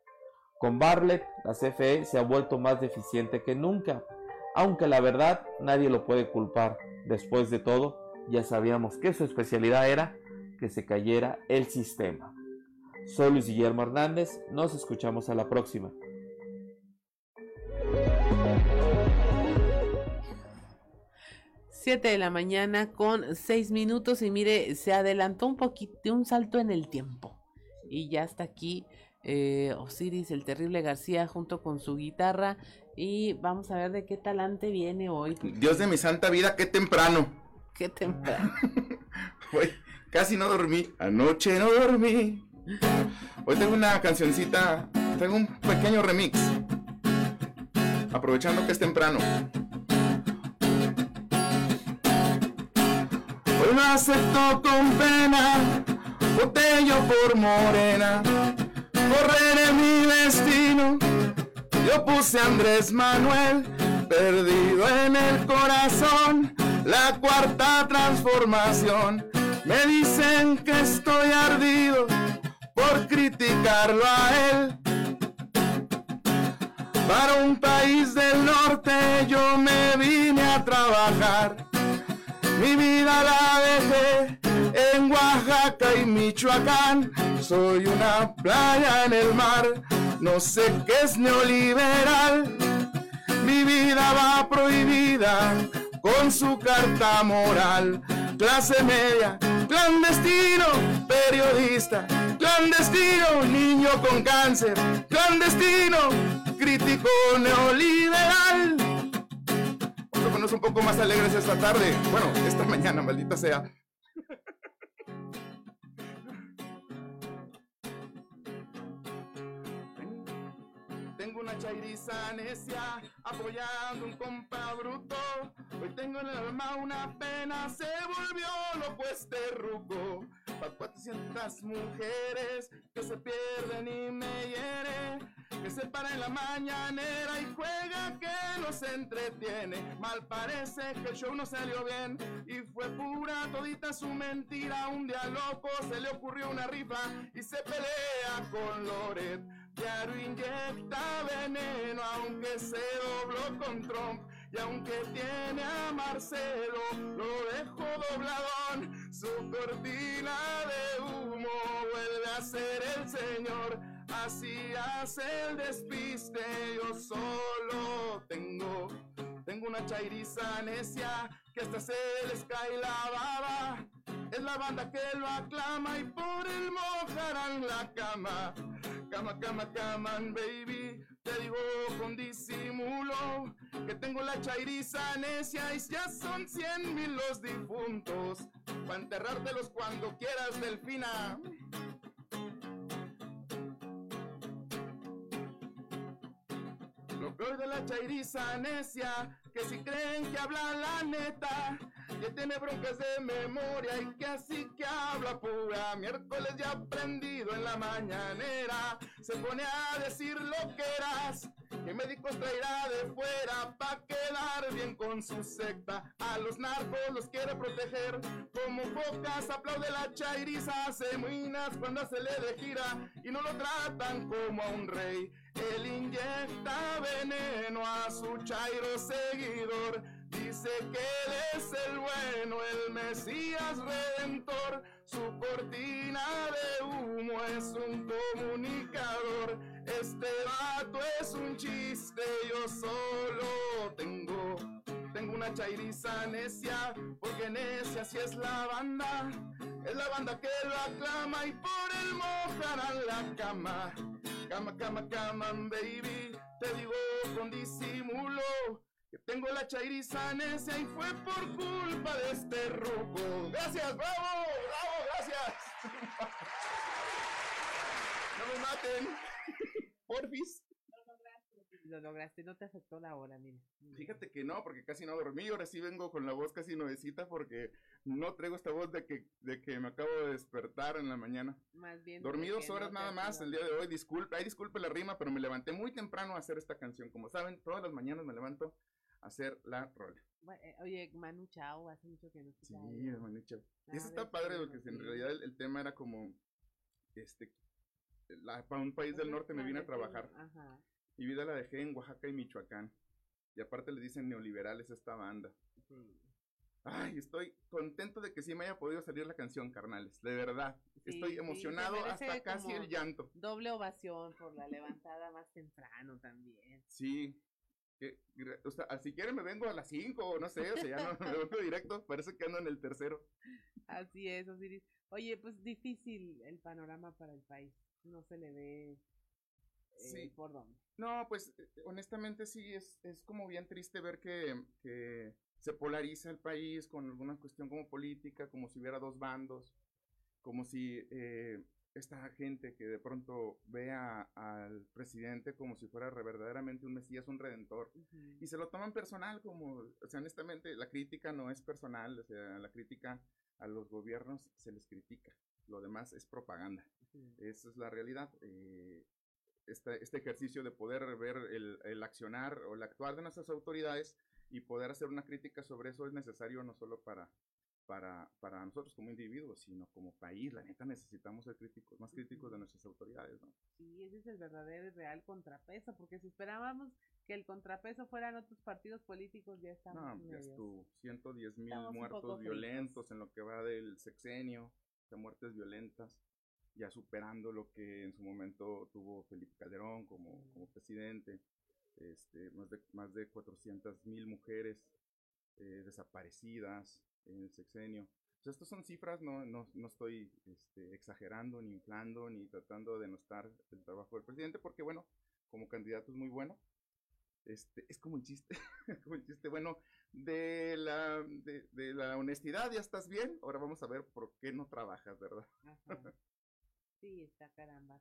Con Bartlett, la CFE se ha vuelto más deficiente que nunca, aunque la verdad nadie lo puede culpar. Después de todo, ya sabíamos que su especialidad era que se cayera el sistema. Soy Luis Guillermo Hernández, nos escuchamos a la próxima. 7 de la mañana con 6 minutos y mire, se adelantó un poquito, un salto en el tiempo. Y ya está aquí eh, Osiris, el terrible García, junto con su guitarra. Y vamos a ver de qué talante viene hoy. Dios de mi santa vida, qué temprano. Qué temprano. casi no dormí, anoche no dormí. Hoy tengo una cancioncita, tengo un pequeño remix. Aprovechando que es temprano. Hoy lo acepto con pena, botello por morena, correré mi destino. Yo puse Andrés Manuel, perdido en el corazón, la cuarta transformación. Me dicen que estoy ardido por criticarlo a él. Para un país del norte yo me vine a trabajar mi vida la dejé en Oaxaca y Michoacán. Soy una playa en el mar, no sé qué es neoliberal. Mi vida va prohibida con su carta moral. Clase media, clandestino, periodista, clandestino, niño con cáncer, clandestino, crítico neoliberal ponernos un poco más alegres esta tarde. Bueno, esta mañana, maldita sea. Una necia apoyando un compa bruto. Hoy tengo en el alma una pena, se volvió loco este ruco. Pa' 400 mujeres que se pierden y me hieren que se para en la mañanera y juega que nos entretiene. Mal parece que el show no salió bien y fue pura todita su mentira. Un día loco se le ocurrió una rifa y se pelea con Loret. Diario inyecta veneno aunque se dobló con Trump. Y aunque tiene a Marcelo, lo dejó dobladón. Su cortina de humo vuelve a ser el señor Así hace el despiste, yo solo tengo, tengo una chairiza necia que hasta se les cae la baba. Es la banda que lo aclama y por él mojarán la cama. Cama, cama, cama, baby. Te digo con disimulo que tengo la chairiza necia y ya son cien mil los difuntos. Para enterrártelos cuando quieras, Delfina. Lo peor de la chairiza necia, que si creen que habla la neta, que tiene broncas de memoria y que así que habla pura. Miércoles ya aprendido en la mañanera, se pone a decir lo que eras, que médicos traerá de fuera pa' quedar bien con su secta. A los narcos los quiere proteger, como focas aplaude la chairiza, hace muinas cuando se le de gira y no lo tratan como a un rey. Él inyecta veneno a su chairo seguidor. Dice que él es el bueno, el Mesías redentor. Su cortina de humo es un comunicador. Este vato es un chiste, yo solo tengo. Tengo una chairiza necia, porque necia si es la banda. Es la banda que lo aclama y por él mojarán la cama. Cama, cama, cama, baby. Te digo con disimulo que tengo la chairiza necia y fue por culpa de este ruco. Gracias, bravo, bravo, gracias. No me maten. Porfis. Lo lograste, no te afectó la hora, mira. Fíjate que no, porque casi no dormí. Ahora sí vengo con la voz casi nuevecita porque no traigo esta voz de que, de que me acabo de despertar en la mañana. Más bien. Dormí dos horas no nada más el día de hoy. Disculpe, ay, disculpe la rima, pero me levanté muy temprano a hacer esta canción. Como saben, todas las mañanas me levanto hacer la rola. Eh, Oye, Manu Chao, hace mucho que no Sí, hermano, chao. Y eso está padre porque en realidad el, el tema era como, este, la- para un país del norte me vine a trabajar. Ajá. Mi vida la dejé en Oaxaca y Michoacán. Y aparte le dicen neoliberales a esta banda. Ay, estoy contento de que sí me haya podido salir la canción, carnales. De verdad. Sí, estoy emocionado hasta casi el llanto. Doble ovación por la levantada más temprano también. Sí. Que- gra- o sea, si quieren me vengo a las 5 o no sé, o sea, ya no me vengo directo. Parece que ando en el tercero. Así es, Osiris. Oye, pues difícil el panorama para el país. No se le ve eh, Sí. por dónde. No, pues eh, honestamente sí, es, es como bien triste ver que, que se polariza el país con alguna cuestión como política, como si hubiera dos bandos, como si eh, esta gente que de pronto vea al presidente como si fuera re- verdaderamente un mesías, un redentor, y se lo toman personal, como, o sea, honestamente, la crítica no es personal, o sea, la crítica a los gobiernos se les critica, lo demás es propaganda. Esa es la realidad. eh, este, este ejercicio de poder ver el, el accionar o el actuar de nuestras autoridades y poder hacer una crítica sobre eso es necesario no solo para, para, para nosotros como individuos, sino como país. La neta necesitamos ser críticos, más críticos de nuestras autoridades, ¿no? Sí, ese es el verdadero y real contrapeso, porque si esperábamos que el contrapeso fueran otros partidos políticos, ya estamos No, ya estuvo. 110 mil Estamos muertos violentos en lo que va del sexenio, de muertes violentas, ya superando lo que en su momento tuvo Felipe Calderón como, como presidente. Este, más, de, más de 400 mil mujeres eh, desaparecidas en el sexenio. O sea, estas son cifras, no, no, no estoy este, exagerando, ni inflando, ni tratando de denostar el trabajo del presidente, porque bueno, como candidato es muy bueno, este, es como un chiste, como un chiste, bueno, de la, de, la honestidad ya estás bien, ahora vamos a ver por qué no trabajas, ¿verdad? Ajá. Sí, está caramba.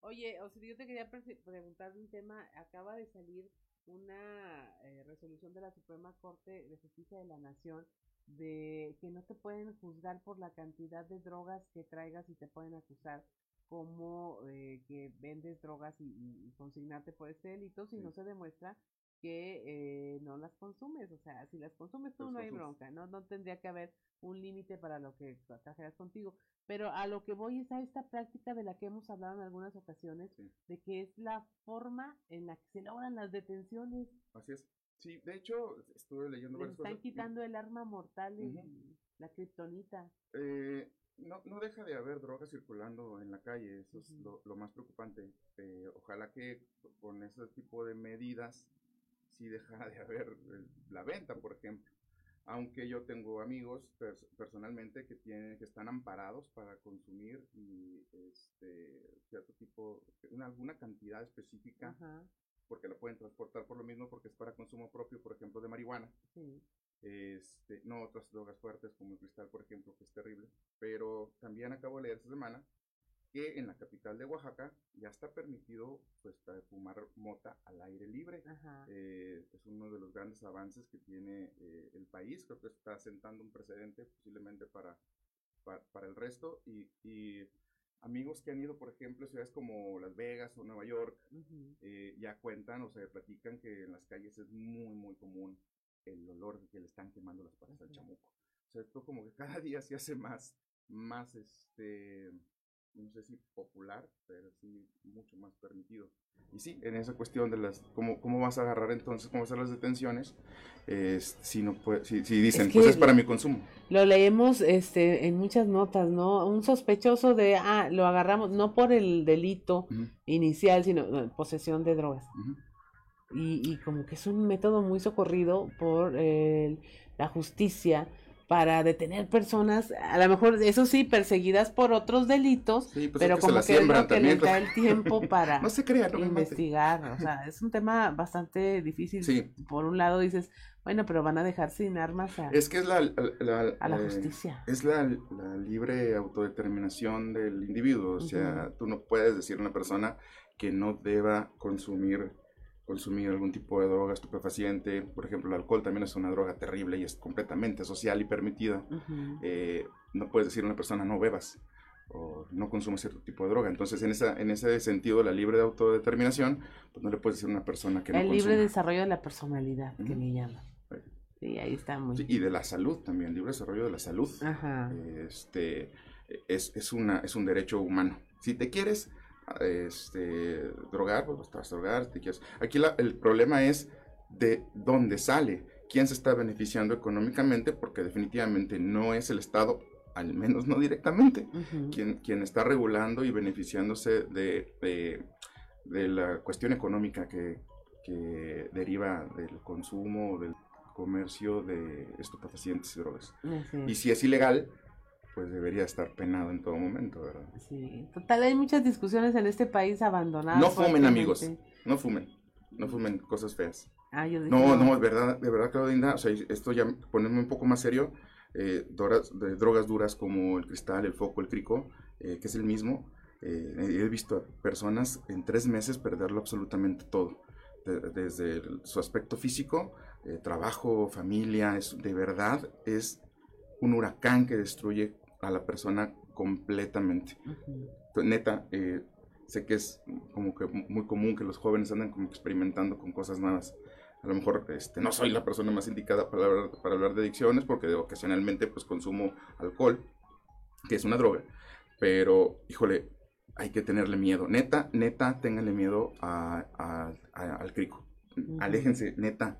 Oye, o sea, yo te quería pre- preguntar un tema. Acaba de salir una eh, resolución de la Suprema Corte de Justicia de la Nación de que no te pueden juzgar por la cantidad de drogas que traigas y te pueden acusar como eh, que vendes drogas y, consignarte por este delito si no se demuestra que eh, no las consumes. O sea, si las consumes tú no hay bronca, no, no tendría que haber un límite para lo que trajeras contigo. Pero a lo que voy es a esta práctica de la que hemos hablado en algunas ocasiones, de que es la forma en la que se logran las detenciones. Así es. Sí, de hecho, estuve leyendo Les están cosas. quitando el arma mortal, la kriptonita. Eh, no, no deja de haber drogas circulando en la calle, eso es lo, lo más preocupante. Eh, ojalá que con ese tipo de medidas sí dejara de haber la venta, por ejemplo. Aunque yo tengo amigos pers- personalmente que tienen, que están amparados para consumir y este cierto tipo, una, alguna cantidad específica, Ajá, porque la pueden transportar por lo mismo, porque es para consumo propio, por ejemplo, de marihuana sí. este, no otras drogas fuertes como el cristal, por ejemplo, que es terrible. Pero también acabo de leer esta semana que en la capital de Oaxaca ya está permitido pues, fumar mota al aire libre. Eh, es uno de los grandes avances que tiene eh, el país. Creo que está sentando un precedente posiblemente para, para, el resto. Y, y, amigos que han ido, por ejemplo, a ciudades como Las Vegas o Nueva York, ya cuentan o se platican que en las calles es muy, muy común el olor de que le están quemando las patas al chamuco. O sea, esto como que cada día se hace más, más este no sé si popular, pero sí mucho más permitido. Y sí, en esa cuestión de las, ¿cómo, cómo vas a agarrar entonces, cómo hacer las detenciones? si no puede, si, dicen, pues es para mi consumo. Lo leemos este, en muchas notas, ¿no? Un sospechoso de, ah, lo agarramos no por el delito inicial, sino posesión de drogas. y, y, como que es un método muy socorrido por la justicia para detener personas, a lo mejor, eso sí, perseguidas por otros delitos, pues pero como que es lo que les da el tiempo para no se crea, investigar, o sea, es un tema bastante difícil. Por un lado dices, bueno, pero van a dejar sin armas a, es que es la, a la eh, justicia. Es la, libre autodeterminación del individuo, o sea, tú no puedes decir a una persona que no deba consumir consumir algún tipo de droga estupefaciente. Por ejemplo, el alcohol también es una droga terrible y es completamente social y permitida. Eh, no puedes decir a una persona no bebas o no consumas cierto tipo de droga. Entonces, en, esa, en ese sentido, la libre autodeterminación, pues no le puedes decir a una persona que no El libre desarrollo de la personalidad, que le llaman. Sí, ahí estamos. y de la salud también, libre desarrollo de la salud. Este, es, es, una, es un derecho humano. Si te quieres este, drogar, pues vas a drogar. Aquí el problema es de dónde sale, quién se está beneficiando económicamente, porque definitivamente no es el Estado, al menos no directamente, quien, quien está regulando y beneficiándose de, de, la cuestión económica que, que, deriva del consumo, del comercio de estupefacientes y drogas. Y si es ilegal, pues debería estar penado en todo momento, ¿verdad? Sí, total, hay muchas discusiones en este país abandonadas. No fumen, amigos, no fumen, no fumen cosas feas. Ah, yo no, no, de verdad, de verdad, Claudinda, o sea, esto ya ponerme un poco más serio, eh, drogas, de drogas duras como el cristal, el foco, el crico, eh, que es el mismo, eh, he visto a personas en tres meses perderlo absolutamente todo, desde su aspecto físico, eh, trabajo, familia, es, de verdad es un huracán que destruye a la persona completamente. Neta, eh, sé que es como que muy común que los jóvenes anden como experimentando con cosas nuevas. A lo mejor este, no soy la persona más indicada para hablar, para hablar de adicciones porque ocasionalmente pues consumo alcohol, que es una droga. Pero, híjole, hay que tenerle miedo. Neta, neta, ténganle miedo al crico. Aléjense, neta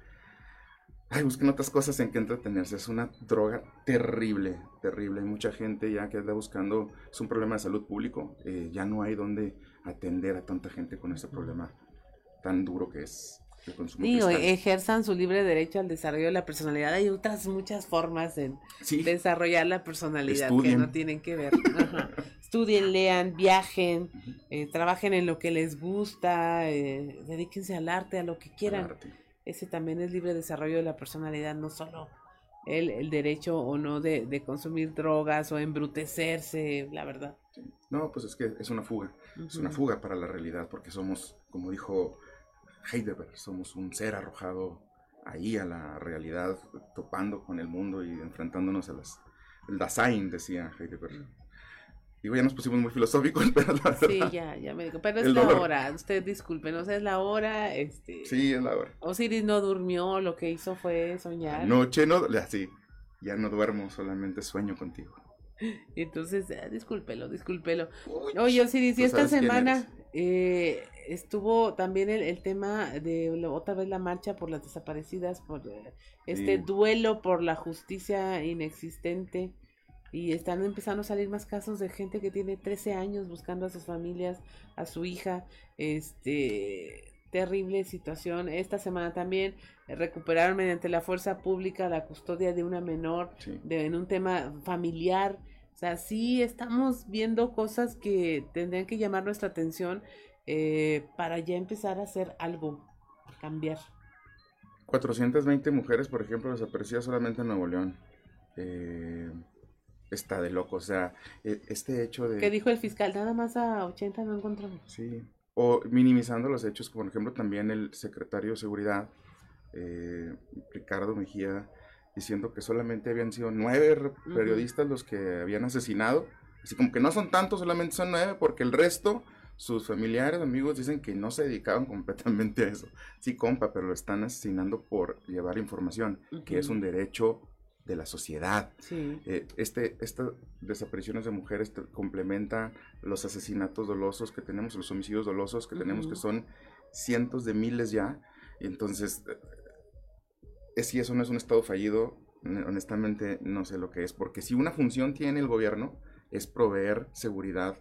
ay, busquen otras cosas en que entretenerse. Es una droga terrible, terrible. Hay mucha gente ya que anda buscando, es un problema de salud público. Eh, ya no hay donde atender a tanta gente con ese problema tan duro que es el consumo. Digo, ejerzan su libre derecho al desarrollo de la personalidad. Hay otras muchas formas de desarrollar la personalidad que no tienen que ver. Estudien, lean, viajen, eh, trabajen en lo que les gusta, eh, dedíquense al arte, a lo que quieran ese también es libre desarrollo de la personalidad, no solo el, el derecho o no de, de, consumir drogas o embrutecerse, la verdad. No, pues es que es una fuga, es una fuga para la realidad, porque somos, como dijo Heidegger, somos un ser arrojado ahí a la realidad, topando con el mundo y enfrentándonos a las... El Dasein, decía Heidegger. Digo, ya nos pusimos muy filosóficos, pero la Sí, ya, ya me digo. Pero es la hora, usted disculpe, no sé, es la hora, este... Sí, es la hora. Osiris no durmió, lo que hizo fue soñar. Noche no, sí, ya no duermo, solamente sueño contigo. Entonces, discúlpelo, discúlpelo. Oye, Osiris, y esta semana eh, estuvo también el, tema de otra vez la marcha por las desaparecidas, por eh, este duelo por la justicia inexistente y están empezando a salir más casos de gente que tiene 13 años buscando a sus familias, a su hija, este terrible situación. Esta semana también recuperaron mediante la fuerza pública la custodia de una menor de, en un tema familiar. O sea, sí estamos viendo cosas que tendrían que llamar nuestra atención eh, para ya empezar a hacer algo, cambiar. 420 mujeres, por ejemplo, desaparecidas solamente en Nuevo León. Eh, está de loco. O sea, e- este hecho de... Que dijo el fiscal, nada más a 80 no encontramos. Sí. O minimizando los hechos, por ejemplo, también el secretario de Seguridad, eh, Ricardo Mejía, diciendo que solamente habían sido nueve periodistas los que habían asesinado. Así como que no son tantos, solamente son nueve, porque el resto, sus familiares, amigos, dicen que no se dedicaban completamente a eso. Sí, compa, pero lo están asesinando por llevar información, que es un derecho de la sociedad. Sí. Eh, este, estas desapariciones de mujeres complementan los asesinatos dolosos que tenemos, los homicidios dolosos que tenemos, que son cientos de miles ya. Y entonces, eh, es, si eso no es un Estado fallido, honestamente no sé lo que es. Porque si una función tiene el gobierno, es proveer seguridad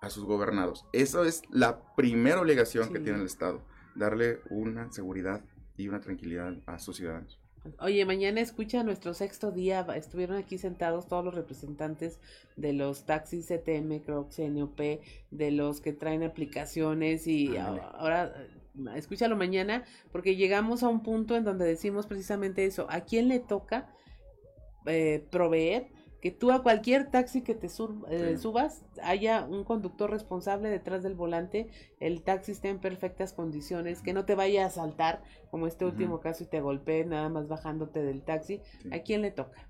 a sus gobernados. Eso es la primera obligación que tiene el Estado, darle una seguridad y una tranquilidad a sus ciudadanos. Oye, mañana escucha nuestro sexto día. Estuvieron aquí sentados todos los representantes de los taxis CTM, Crocs, CNOP, de los que traen aplicaciones y Ándale. ahora eh, escúchalo mañana porque llegamos a un punto en donde decimos precisamente eso. ¿A quién le toca eh, proveer que tú a cualquier taxi que te sur- eh, Sí. subas haya un conductor responsable detrás del volante, el taxi esté en perfectas condiciones, que no te vaya a saltar como este último caso y te golpee nada más bajándote del taxi. Sí. ¿A quién le toca?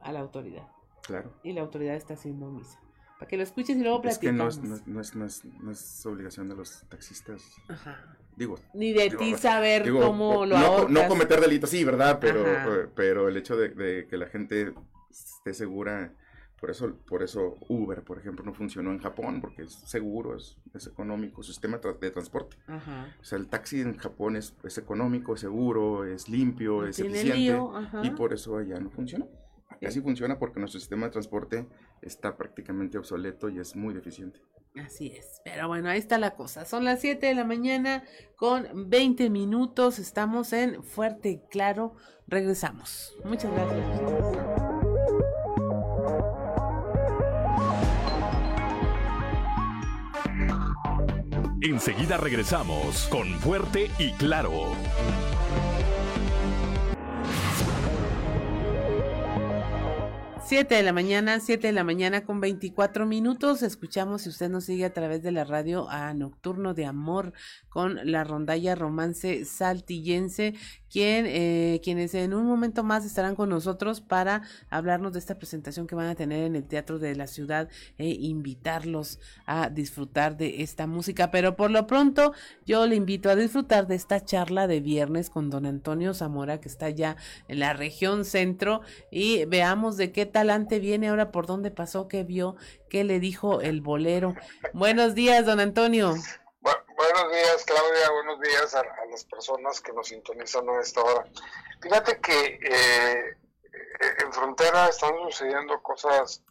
A la autoridad. Claro. Y la autoridad está haciendo misa. Para que lo escuches y luego Es que no platicamos. es, no, es, no, es, no, es, no es obligación de los taxistas. Ajá. Digo. Ni de ti saber digo, cómo lo no, ahorcas. no cometer delitos, sí, ¿verdad? Pero, Ajá. eh, pero el hecho de, de que la gente esté segura, por eso, por eso Uber, por ejemplo, no funcionó en Japón, porque es seguro, es, es económico, sistema de transporte. Ajá. O sea, el taxi en Japón es, es económico, es seguro, es limpio, es eficiente. lío, y por eso allá no funciona. Acá sí funciona porque nuestro sistema de transporte está prácticamente obsoleto y es muy deficiente. Así es. Pero bueno, ahí está la cosa. Son las 7 de la mañana con 20 minutos. Estamos en Fuerte y Claro. Regresamos. Muchas gracias. Enseguida regresamos con Fuerte y Claro. Siete de la mañana, 7 de la mañana con 24 minutos. Escuchamos, si usted nos sigue a través de la radio, a Nocturno de Amor con la rondalla romance saltillense, quien, eh, quienes en un momento más estarán con nosotros para hablarnos de esta presentación que van a tener en el Teatro de la Ciudad e invitarlos a disfrutar de esta música. Pero por lo pronto, yo le invito a disfrutar de esta charla de viernes con don Antonio Zamora, que está ya en la región centro, y veamos de qué talante viene ahora, por dónde pasó, qué vio, qué le dijo el bolero. Buenos días, don Antonio. Buenos días, Claudia. Buenos días a, las personas que nos sintonizan a esta hora. Fíjate que eh, en frontera están sucediendo cosas,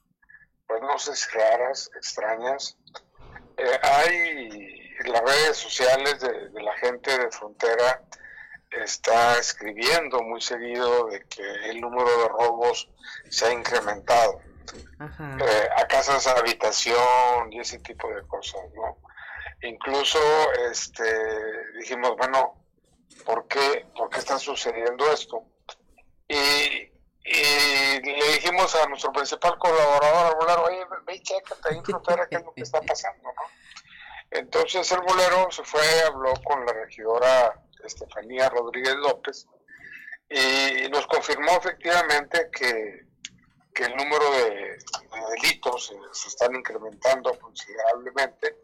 pues no sé si raras, extrañas. Eh, hay las redes sociales de la gente de frontera está escribiendo muy seguido de que el número de robos se ha incrementado Ajá. eh, a casas de habitación y ese tipo de cosas, ¿no? Incluso este, dijimos, bueno, ¿por qué, ¿por qué está sucediendo esto? Y, y le dijimos a nuestro principal colaborador, al bolero, oye, ve y chécate ahí frontera qué es lo que está pasando, ¿no? Entonces el bolero se fue, habló con la regidora Estefanía Rodríguez López y nos confirmó efectivamente que, que el número de, de delitos se, se están incrementando considerablemente,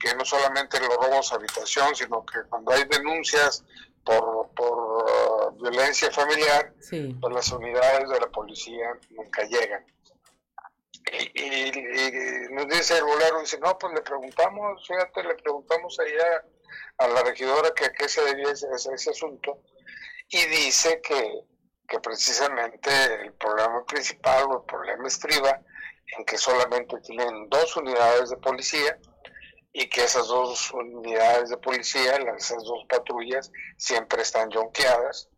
que no solamente los robos a habitación, sino que cuando hay denuncias por, por uh, violencia familiar, Sí. pues las unidades de la policía nunca llegan. Y, y- y nos dice el bolero, dice, no, pues le preguntamos, fíjate, le preguntamos allá a la regidora que a qué se debía ese, asunto, y dice que, que precisamente el problema principal o el problema estriba en que solamente tienen dos unidades de policía y que esas dos unidades de policía, esas dos patrullas, siempre están jonqueadas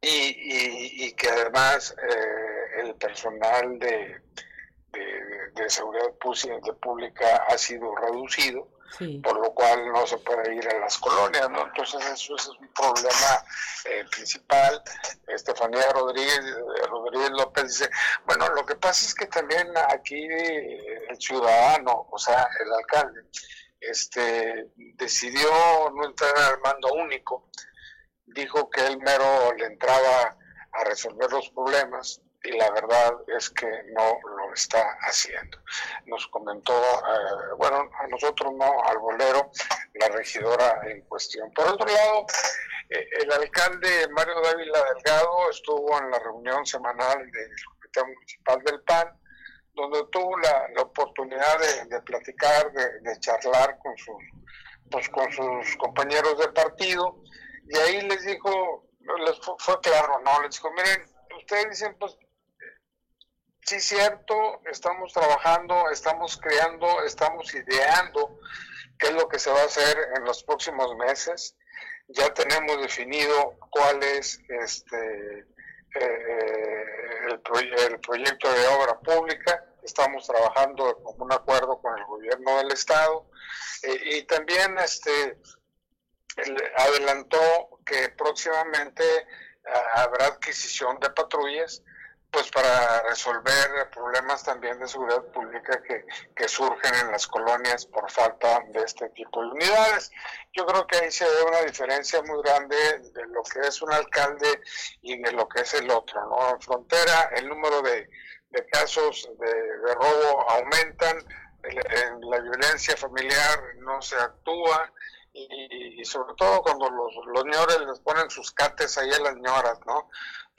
y, y- que además eh, el personal de, de, de seguridad pública ha sido reducido por lo cual no se puede ir a las colonias, ¿no? Entonces eso es un problema eh, principal. Estefanía Rodríguez, Rodríguez López dice, bueno, lo que pasa es que también aquí el ciudadano, o sea, el alcalde, este, decidió no entrar al mando único, dijo que él mero le entraba a resolver los problemas y la verdad es que no está haciendo. Nos comentó, eh, bueno, a nosotros no, al bolero, la regidora en cuestión. Por otro lado, eh, el alcalde Mario Dávila Delgado estuvo en la reunión semanal del Comité Municipal del PAN, donde tuvo la, oportunidad de, platicar, de, charlar con sus, pues, con sus compañeros de partido, y ahí les dijo, les fue, fue claro, ¿no? Les dijo, miren, ustedes dicen, pues sí cierto, estamos trabajando, estamos creando, estamos ideando qué es lo que se va a hacer en los próximos meses. Ya tenemos definido cuál es este eh, el, proyecto de obra pública. Estamos trabajando con un acuerdo con el gobierno del estado eh, y también este adelantó que próximamente ah, habrá adquisición de patrullas pues para resolver problemas también de seguridad pública que, que, surgen en las colonias por falta de este tipo de unidades. Yo creo que ahí se ve una diferencia muy grande de lo que es un alcalde y de lo que es el otro. ¿no? En frontera el número de, de casos de, robo aumentan, en la violencia familiar no se actúa, y, sobre todo cuando los, los les ponen sus cates ahí a las ñoras, ¿no?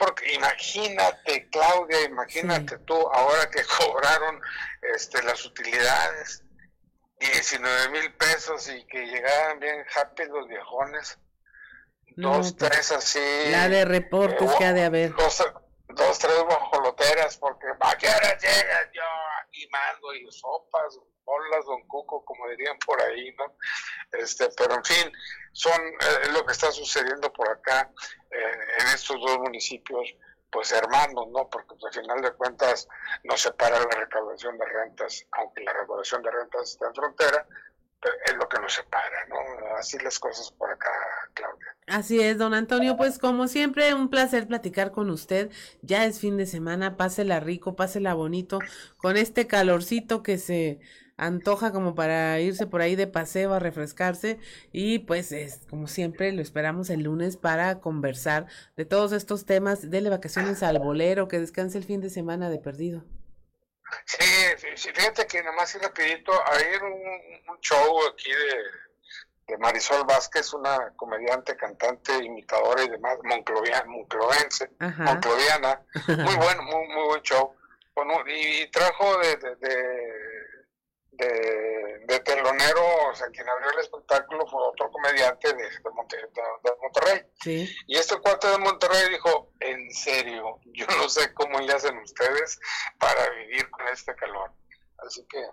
Porque imagínate, Claudia, imagínate tú, ahora que cobraron este, las utilidades, 19 mil pesos y que llegaban bien happy los viejones, dos, pues, tres así. La de reportes que ha de haber. Dos, dos tres bajoloteras, porque ¿a qué hora llegas? Yo mando y sopas, bolas, don Cuco, como dirían por ahí, ¿no? Este, pero en fin, son eh, lo que está sucediendo por acá eh, en estos dos municipios, pues hermanos, ¿no? Porque pues, al final de cuentas no separa la recaudación de rentas, aunque la recaudación de rentas está en frontera, es lo que nos separa, ¿no? Así las cosas por. Así es, don Antonio, pues como siempre, un placer platicar con usted. Ya es fin de semana, pásela rico, pásela bonito, con este calorcito que se antoja como para irse por ahí de paseo a refrescarse y pues es como siempre lo esperamos el lunes para conversar de todos estos temas, dele vacaciones al bolero, que descanse el fin de semana de perdido. Sí, fíjate que nomás y rapidito, hay un, un show aquí de, Marisol Vázquez, una comediante, cantante, imitadora y demás, monclovense, moncloviana, muy bueno, muy, muy buen show. y, trajo de de, telonero, o sea, quien abrió el espectáculo fue otro comediante de, Monterrey. Y este cuarto de Monterrey dijo, en serio, yo no sé cómo le hacen ustedes para vivir con este calor. Así que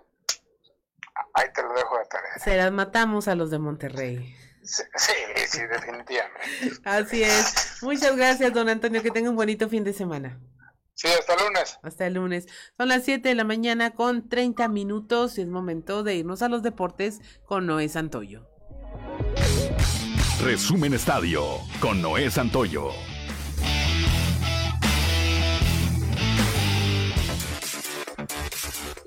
ahí te lo dejo de tarea. Se las matamos a los de Monterrey. Sí, sí, definitivamente. Así es. Muchas gracias, don Antonio. Que tenga un bonito fin de semana. Sí, hasta el lunes. Hasta el lunes. Son las 7 de la mañana con 30 minutos y es momento de irnos a los deportes con Noé Santoyo. Resumen Estadio con Noé Santoyo.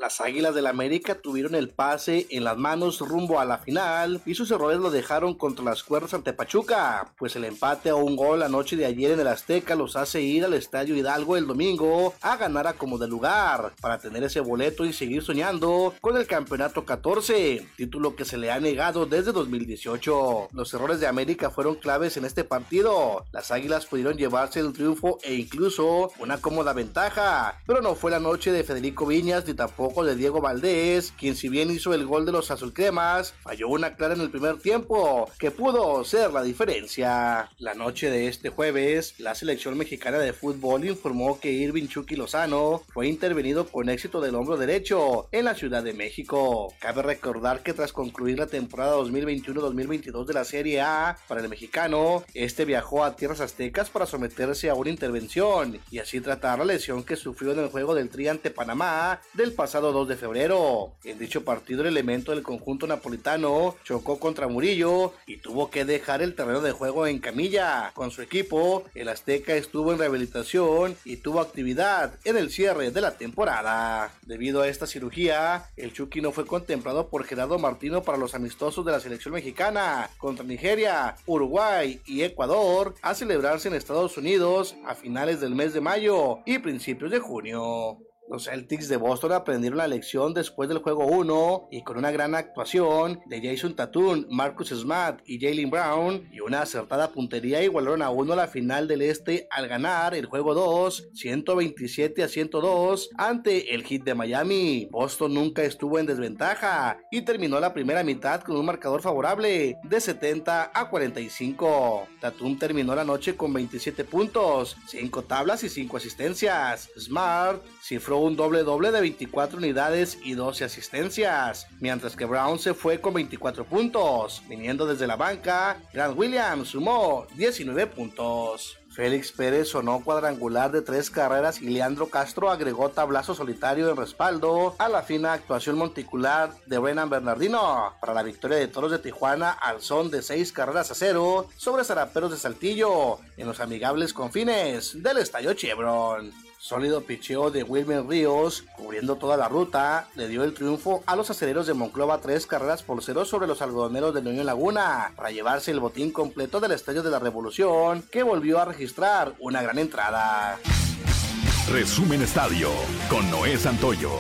Las Águilas del América tuvieron el pase en las manos rumbo a la final y sus errores lo dejaron contra las cuerdas ante Pachuca, pues el empate a un gol la noche de ayer en el Azteca los hace ir al Estadio Hidalgo el domingo a ganar a como de lugar para tener ese boleto y seguir soñando con el campeonato 14, título que se le ha negado desde 2018. Los errores de América fueron claves en este partido. Las Águilas pudieron llevarse el triunfo e incluso una cómoda ventaja, pero no fue la noche de Federico Viñas ni tampoco de Diego Valdés, quien si bien hizo el gol de los azulcremas, falló una clara en el primer tiempo, que pudo ser la diferencia. La noche de este jueves, la selección mexicana de fútbol informó que Irving Chucky Lozano fue intervenido con éxito del hombro derecho en la Ciudad de México. Cabe recordar que tras concluir la temporada 2021-2022 de la Serie A para el mexicano, este viajó a tierras aztecas para someterse a una intervención y así tratar la lesión que sufrió en el juego del Tri ante Panamá del pasado pasado 2 de febrero. En dicho partido el elemento del conjunto napolitano chocó contra Murillo y tuvo que dejar el terreno de juego en camilla. Con su equipo, el Azteca estuvo en rehabilitación y tuvo actividad en el cierre de la temporada. Debido a esta cirugía, el Chucky no fue contemplado por Gerardo Martino para los amistosos de la selección mexicana contra Nigeria, Uruguay y Ecuador a celebrarse en Estados Unidos a finales del mes de mayo y principios de junio. Los Celtics de Boston aprendieron la lección después del juego 1 y con una gran actuación de Jason Tatum, Marcus Smart y Jalen Brown y una acertada puntería igualaron a uno la final del este al ganar el juego 2 127 a 102 ante el hit de Miami. Boston nunca estuvo en desventaja y terminó la primera mitad con un marcador favorable de 70 a 45. Tatum terminó la noche con 27 puntos, 5 tablas y 5 asistencias. Smart cifró un doble doble de 24 unidades y 12 asistencias, mientras que Brown se fue con 24 puntos. Viniendo desde la banca, Grant Williams sumó 19 puntos. Félix Pérez sonó cuadrangular de tres carreras y Leandro Castro agregó tablazo solitario en respaldo a la fina actuación monticular de Brennan Bernardino para la victoria de Toros de Tijuana al son de seis carreras a cero sobre Zaraperos de Saltillo en los amigables confines del Estadio Chevron. Sólido picheo de Wilmer Ríos, cubriendo toda la ruta, le dio el triunfo a los aceleros de Monclova tres carreras por cero sobre los algodoneros de Unión Laguna, para llevarse el botín completo del Estadio de la Revolución, que volvió a registrar una gran entrada. Resumen Estadio con Noé Santoyo.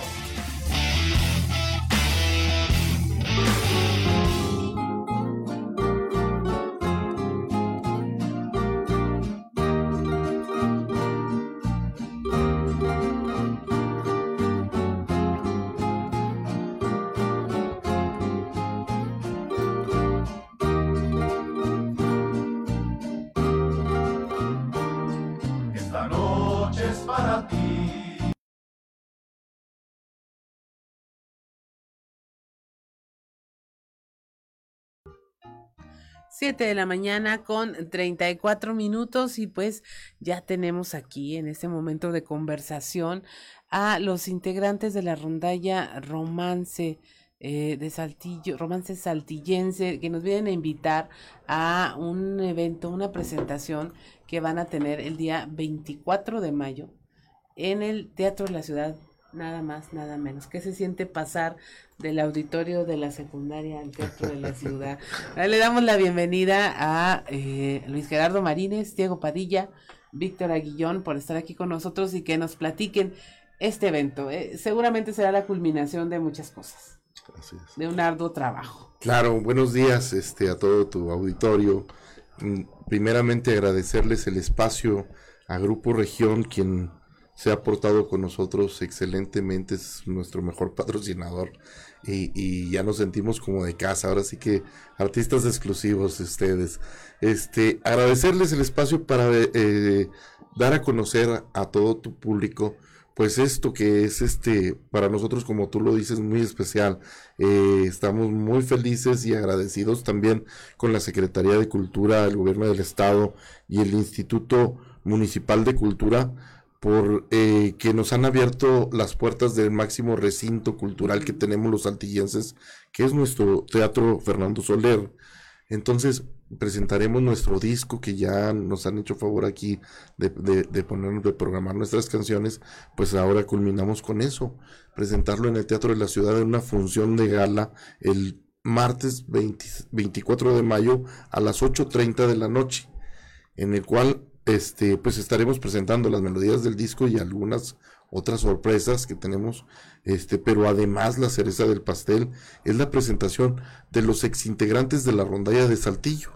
7 de la mañana con 34 minutos y pues ya tenemos aquí en este momento de conversación a los integrantes de la rondalla Romance eh, de Saltillo, Romance Saltillense, que nos vienen a invitar a un evento, una presentación que van a tener el día 24 de mayo en el Teatro de la Ciudad nada más, nada menos. ¿Qué se siente pasar del auditorio de la secundaria al teatro de la ciudad? Le damos la bienvenida a eh, Luis Gerardo Marínez, Diego Padilla, Víctor Aguillón por estar aquí con nosotros y que nos platiquen este evento. Eh, seguramente será la culminación de muchas cosas. De un arduo trabajo. Claro, buenos días este, a todo tu auditorio. Mm, primeramente agradecerles el espacio a Grupo Región, quien se ha portado con nosotros excelentemente, es nuestro mejor patrocinador y, ya nos sentimos como de casa, ahora sí que artistas exclusivos ustedes. Este, agradecerles el espacio para eh, dar a conocer a todo tu público pues esto que es este para nosotros como tú lo dices muy especial eh, estamos muy felices y agradecidos también con la Secretaría de Cultura el gobierno del estado y el Instituto Municipal de Cultura por eh, que nos han abierto las puertas del máximo recinto cultural que tenemos los altillenses, que es nuestro Teatro Fernando Soler. Entonces, presentaremos nuestro disco que ya nos han hecho favor aquí de, de, de poner, de programar nuestras canciones, pues ahora culminamos con eso, presentarlo en el Teatro de la Ciudad en una función de gala el martes 24 de mayo a las 8.30 de la noche, en el cual este, pues estaremos presentando las melodías del disco y algunas otras sorpresas que tenemos, este, pero además la cereza del pastel es la presentación de los exintegrantes de la rondalla de Saltillo.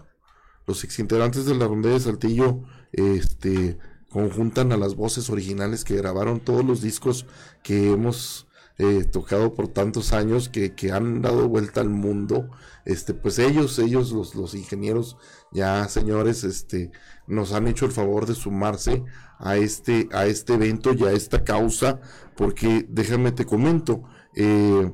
Los exintegrantes de la rondalla de Saltillo, este, conjuntan a las voces originales que grabaron todos los discos que hemos eh, tocado por tantos años, que, que han dado vuelta al mundo este, pues ellos, ellos, los, los ingenieros, ya señores, este, nos han hecho el favor de sumarse a este, a este evento y a esta causa, porque déjame te comento, eh,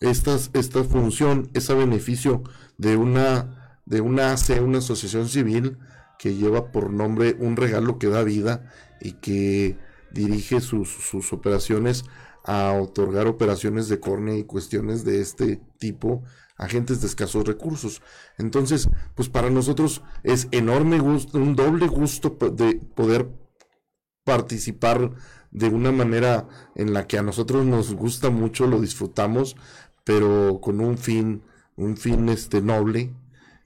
esta, esta función es a beneficio de una, de una AC, una asociación civil que lleva por nombre Un Regalo que da vida y que dirige sus, sus operaciones a otorgar operaciones de córnea y cuestiones de este tipo a gentes de escasos recursos. Entonces, pues para nosotros es enorme gusto, un doble gusto de poder participar de una manera en la que a nosotros nos gusta mucho, lo disfrutamos, pero con un fin, un fin este noble,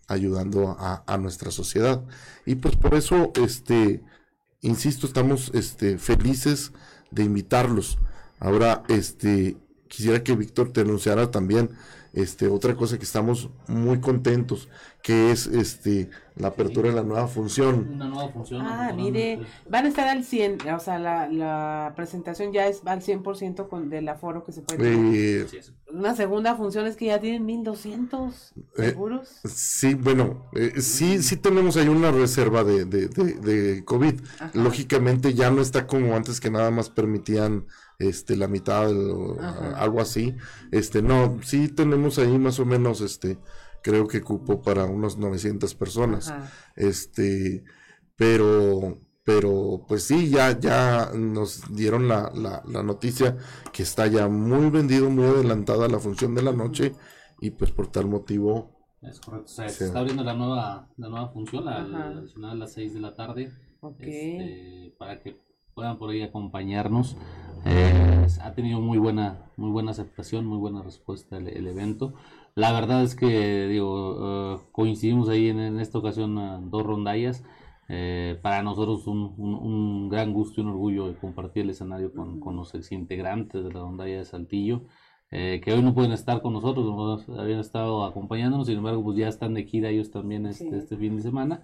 ayudando a, a nuestra sociedad. Y pues por eso, este, insisto, estamos este, felices de invitarlos. Ahora, este, quisiera que Víctor te anunciara también este, otra cosa que estamos muy contentos, que es este, la apertura de la nueva función. Una nueva función. Ah, mire, van a estar al 100, o sea, la, la presentación ya es al 100% con, del aforo que se puede Eh, Una segunda función es que ya tienen 1200 Eh, seguros. sí, bueno, eh, sí, sí tenemos ahí una reserva de, de, de, de COVID. Ajá. Lógicamente ya no está como antes que nada más permitían este la mitad Ajá. algo así. Este, no, sí tenemos ahí más o menos este creo que cupo para unas 900 personas. Ajá. Este, pero pero pues sí, ya, ya nos dieron la, la, la noticia que está ya muy vendido, muy adelantada la función de la noche y pues por tal motivo Es correcto. O sea, Sí. se está abriendo la nueva, la nueva función, la, la adicional a las 6 de la tarde. Ok. este, para que puedan por ahí acompañarnos. Eh, ha tenido muy buena, muy buena aceptación, muy buena respuesta el, el evento. La verdad es que digo, eh, coincidimos ahí en, en esta ocasión eh, dos rondallas. Eh, para nosotros un, un- un gran gusto y un orgullo compartir el escenario con, con los exintegrantes de la rondalla de Saltillo, eh, que hoy no pueden estar con nosotros, no habían estado acompañándonos, sin embargo, pues ya están de gira ellos también este, Sí. este fin de semana.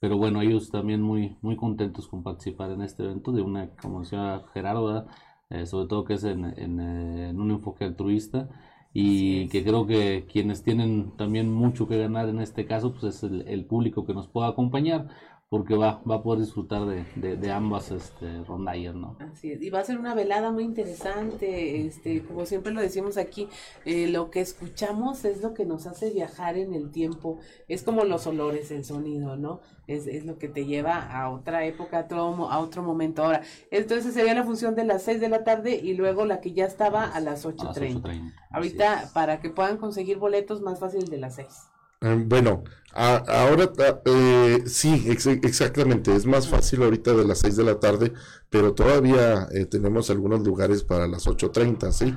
Pero bueno, ellos también muy, muy contentos con participar en este evento de una, como decía Gerardo, ¿verdad? Eh, sobre todo que es en, en, eh, en un enfoque altruista y que creo que quienes tienen también mucho que ganar en este caso, pues es el, el público que nos pueda acompañar, porque va, va a poder disfrutar de, de, de ambas este, rondallas, ¿no? Así es, y va a ser una velada muy interesante, este, como siempre lo decimos aquí, eh, lo que escuchamos es lo que nos hace viajar en el tiempo, es como los olores, el sonido, ¿no? Es, es lo que te lleva a otra época, a otro, a otro momento. Ahora, entonces sería la función de las 6 de la tarde y luego la que ya estaba a las 8.30. 8:30, Ahorita, para que puedan conseguir boletos, más fácil de las 6. Eh, Bueno, a- ahora ah, eh, sí, ex- exactamente, es más fácil ahorita de las 6 de la tarde, pero todavía eh, tenemos algunos lugares para las 8.30, ¿sí?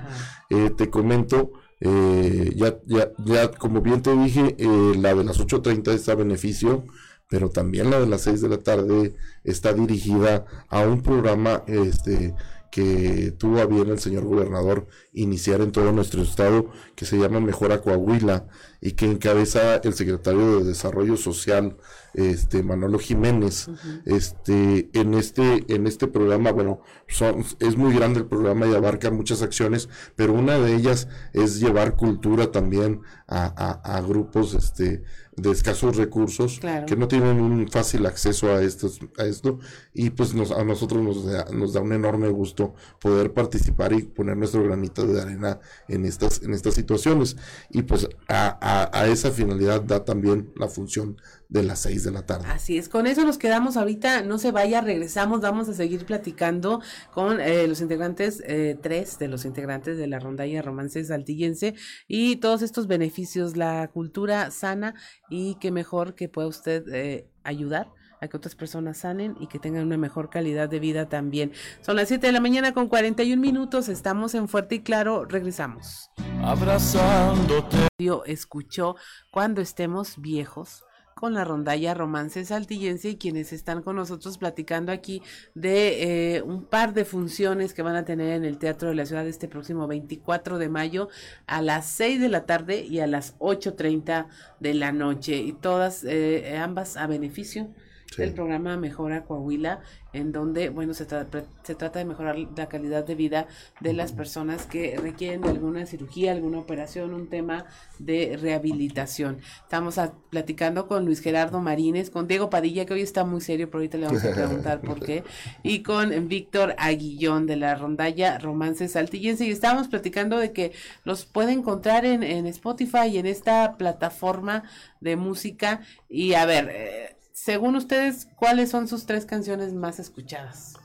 Eh, te comento, eh, ya, ya, ya, como bien te dije, eh, la de las 8.30 está a beneficio, pero también la de las 6 de la tarde está dirigida a un programa este, que tuvo a bien el señor gobernador iniciar en todo nuestro estado, que se llama Mejora Coahuila, y que encabeza el secretario de Desarrollo Social, este Manolo Jiménez. Este, en este, en este programa, bueno, son, es muy grande el programa y abarca muchas acciones, pero una de ellas es llevar cultura también a, a- a grupos este, de escasos recursos Claro. que no tienen un fácil acceso a estos, a esto, y pues nos, a nosotros nos da, nos da un enorme gusto poder participar y poner nuestro granito de arena en estas, en estas situaciones. Y pues a, a- a esa finalidad da también la función de las 6 de la tarde. Así es, con eso nos quedamos ahorita, no se vaya, regresamos, vamos a seguir platicando con eh, los integrantes, eh, tres de los integrantes de la rondalla romance saltillense y todos estos beneficios, la cultura sana y qué mejor que pueda usted eh, ayudar a que otras personas sanen y que tengan una mejor calidad de vida también. Son las 7 de la mañana con 41 minutos, estamos en Fuerte y Claro, regresamos. abrazándote. Escuchó cuando estemos viejos con la rondalla Romance Saltillense y quienes están con nosotros platicando aquí de eh, un par de funciones que van a tener en el Teatro de la Ciudad este próximo 24 de mayo a las 6 de la tarde y a las 8.30 de la noche. Y todas, eh, ambas a beneficio del programa Mejora Coahuila, en donde, bueno, se, tra- se trata de mejorar la calidad de vida de las personas que requieren de alguna cirugía, alguna operación, un tema de rehabilitación. Estamos a- platicando con Luis Gerardo Marínez, con Diego Padilla, que hoy está muy serio, pero ahorita le vamos a preguntar por qué, y con Víctor Aguillón de la rondalla Romance Saltillense, y estábamos platicando de que los puede encontrar en, en Spotify y en esta plataforma de música, y a ver, eh, según ustedes, ¿cuáles son sus tres canciones más escuchadas?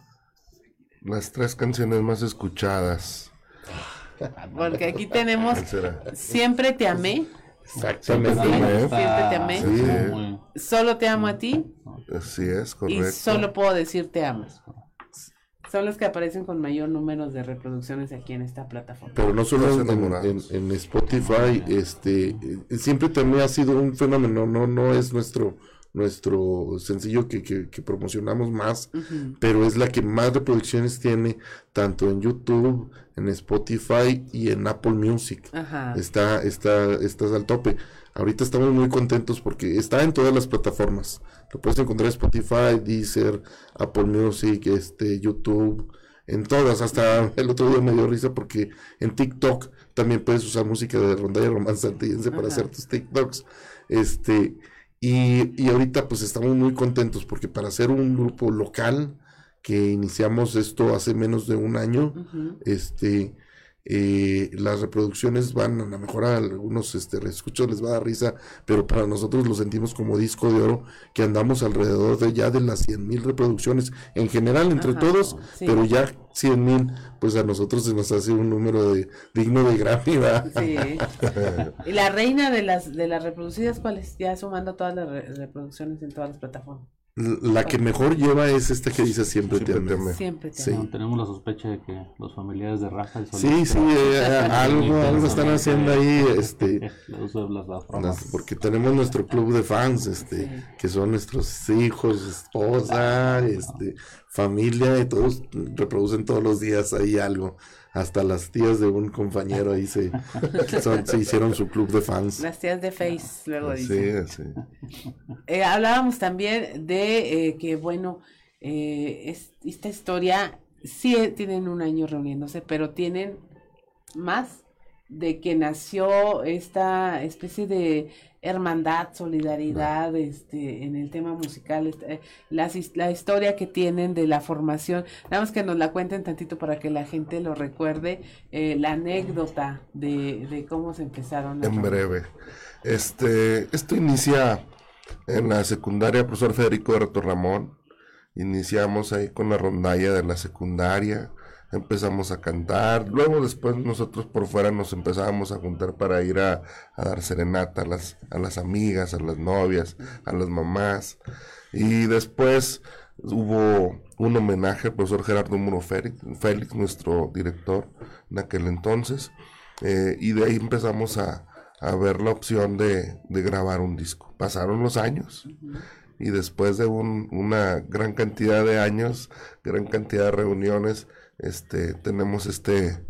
Las tres canciones más escuchadas. Porque aquí tenemos ¿Cuál será? Siempre te amé. Exactamente. Sí, Siempre te amé. Sí. Solo te amo a ti. Así es, Y correcto. solo puedo decir te amo. Son los que aparecen con mayor número de reproducciones aquí en esta plataforma. Pero no solo en, en- en Spotify, este, siempre también ha sido un fenómeno, no, no es nuestro, nuestro sencillo que, que, que promocionamos más, pero es la que más reproducciones tiene, tanto en YouTube, en Spotify y en Apple Music. Ajá. Está, está, estás al tope. Ahorita estamos muy contentos porque está en todas las plataformas. Lo puedes encontrar en Spotify, Deezer, Apple Music, este, YouTube, en todas. Hasta el otro día me dio risa porque en TikTok también puedes usar música de rondalla romance antillense para hacer tus TikToks. Este, y, y ahorita pues estamos muy contentos porque para hacer un grupo local que iniciamos esto hace menos de un año, este, eh, las reproducciones van a lo mejor a algunos este, escuchos les va a dar risa, pero para nosotros lo sentimos como disco de oro, que andamos alrededor de ya de las 100 mil reproducciones en general entre Ajá, todos, sí. pero ya 100 mil, pues a nosotros se nos hace un número de, digno de Grammy. Sí. ¿Y la reina de las de las reproducidas cuál es? Ya sumando todas las re- reproducciones en todas las plataformas. La que mejor lleva es esta que dice siempre, te amé. Siempre te Sí. amé. No, tenemos la sospecha de que los familiares de Rafa el Sí, sí, eh, algo, algo están haciendo ahí, este, El uso de las porque tenemos nuestro club de fans, este, que son nuestros hijos, esposa, este, familia, y todos reproducen todos los días ahí algo. Hasta las tías de un compañero ahí se, son- se hicieron su club de fans. Las tías de Face, luego Sí, dicen. sí. Eh, hablábamos también de eh, que, bueno, eh, es- esta historia sí eh, tienen un año reuniéndose, pero tienen más de que nació esta especie de hermandad, solidaridad, este, en el tema musical, este, his- la historia que tienen de la formación, nada más que nos la cuenten tantito para que la gente lo recuerde, eh, la anécdota de, de cómo se empezaron. En breve. Este, esto inicia en la secundaria, profesor Federico de Reto Ramón. Iniciamos ahí con la rondalla de la secundaria, empezamos a cantar, luego después nosotros por fuera nos empezábamos a juntar para ir a, a dar serenata a las, a las amigas, a las novias, a las mamás. Y después hubo un homenaje al profesor Gerardo Muro Félix, nuestro director en aquel entonces, eh, y de ahí empezamos a, a ver la opción de, de grabar un disco. Pasaron los años y después de un- una gran cantidad de años, gran cantidad de reuniones, este, tenemos este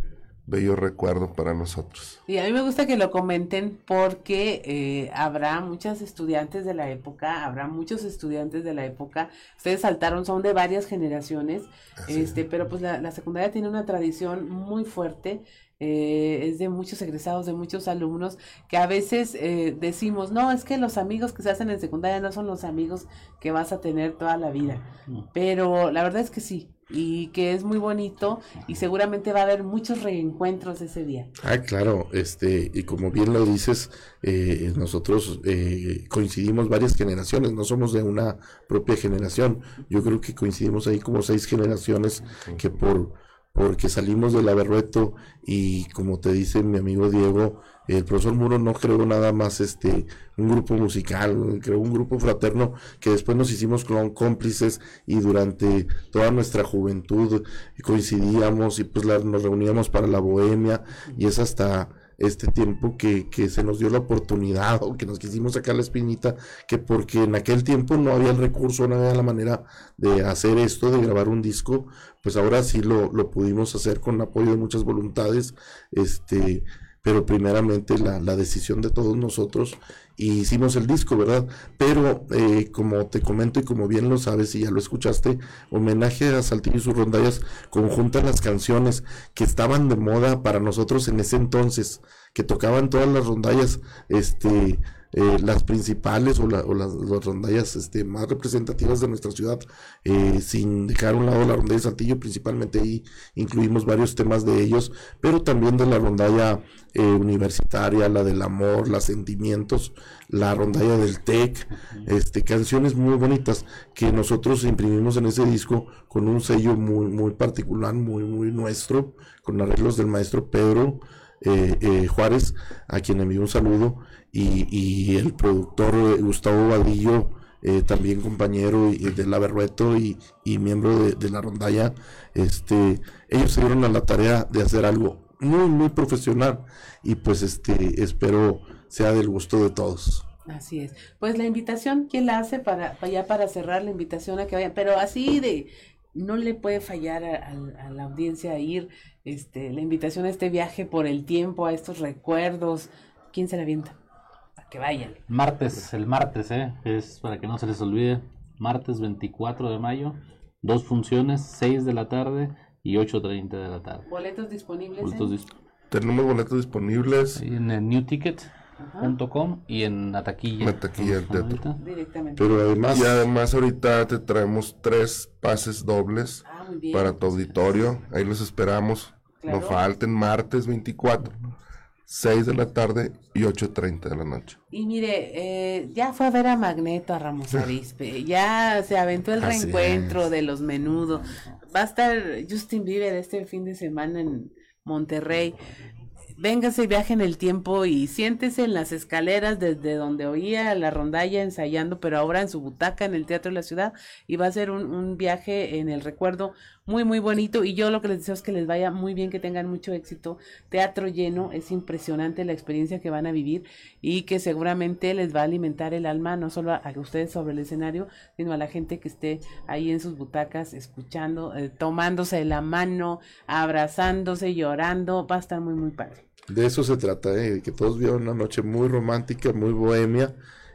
bello recuerdo para nosotros. Y a mí me gusta que lo comenten porque eh, habrá muchas estudiantes de la época, habrá muchos estudiantes de la época. Ustedes saltaron, son de varias generaciones, este, pero pues la, la secundaria tiene una tradición muy fuerte. eh, es de muchos egresados, de muchos alumnos, que a veces eh, decimos, no, es que los amigos que se hacen en secundaria no son los amigos que vas a tener toda la vida. Pero la verdad es que sí, y que es muy bonito y seguramente va a haber muchos reencuentros ese día. Ah, claro, este, y como bien lo dices, eh, nosotros eh, coincidimos varias generaciones, no somos de una propia generación. Yo creo que coincidimos ahí como seis generaciones que por porque salimos del Averrueto y como te dice mi amigo Diego, el profesor Muro no creó nada más este un grupo musical, creó un grupo fraterno que después nos hicimos clon- cómplices y durante toda nuestra juventud coincidíamos y pues nos reuníamos para la bohemia y es hasta este tiempo que, que se nos dio la oportunidad o que nos quisimos sacar la espinita, que porque en aquel tiempo no había el recurso, no había la manera de hacer esto, de grabar un disco, pues ahora sí lo, lo pudimos hacer con apoyo de muchas voluntades, este, pero primeramente la, la decisión de todos nosotros y hicimos el disco, ¿verdad? Pero eh, como te comento y como bien lo sabes y ya lo escuchaste, homenaje a Saltillo y sus rondallas conjuntan las canciones que estaban de moda para nosotros en ese entonces, que tocaban todas las rondallas, este eh, las principales o, la, o las, las, rondallas este, más representativas de nuestra ciudad, eh, sin dejar a un lado la rondalla de Saltillo, principalmente ahí incluimos varios temas de ellos, pero también de la rondalla eh, universitaria, la del amor, los sentimientos, la rondalla del TEC, este, canciones muy bonitas que nosotros imprimimos en ese disco con un sello muy, muy particular, muy, muy nuestro, con arreglos del maestro Pedro. Eh, eh, Juárez, a quien envío un saludo, y, y el productor eh, Gustavo Vadillo, eh, también compañero y, de la y, miembro de, la rondalla, este, ellos se dieron a la tarea de hacer algo muy, muy profesional y pues este, espero sea del gusto de todos. Así es. Pues la invitación, ¿quién la hace para, ya para cerrar la invitación a que vayan? Pero así de, no le puede fallar a, a, a la audiencia ir, este, la invitación a este viaje por el tiempo, a estos recuerdos. ¿Quién se la avienta? Que vayan. Martes, el martes, ¿eh? es para que no se les olvide. Martes 24 de mayo, dos funciones, 6 de la tarde y 8.30 de la tarde. ¿Boletos disponibles? Boletos dis Tenemos boletos disponibles. en el newticket.com y en la taquilla. La taquilla del teatro. Directamente. Pero además, y además ahorita te traemos tres pases dobles ah, para tu auditorio. Ahí los esperamos. Claro. No falten martes 24. 6 de la tarde y 8.30 de la noche. Y mire, eh, ya fue a ver a Magneto, a Ramos Arispe, ya se aventó el Así reencuentro es. de los menudos. Va a estar Justin Bieber este fin de semana en Monterrey. Véngase, viaje en el tiempo y siéntese en las escaleras desde donde oía la rondalla ensayando, pero ahora en su butaca en el Teatro de la Ciudad. Y va a ser un, un viaje en el recuerdo muy, muy bonito. Y yo lo que les deseo es que les vaya muy bien, que tengan mucho éxito. Teatro lleno, es impresionante la experiencia que van a vivir y que seguramente les va a alimentar el alma, no solo a, ustedes sobre el escenario, sino a la gente que esté ahí en sus butacas, escuchando, eh, tomándose la mano, abrazándose, llorando. Va a estar muy, muy padre. De eso se trata, ¿eh? que todos vieron una noche muy romántica, muy bohemia,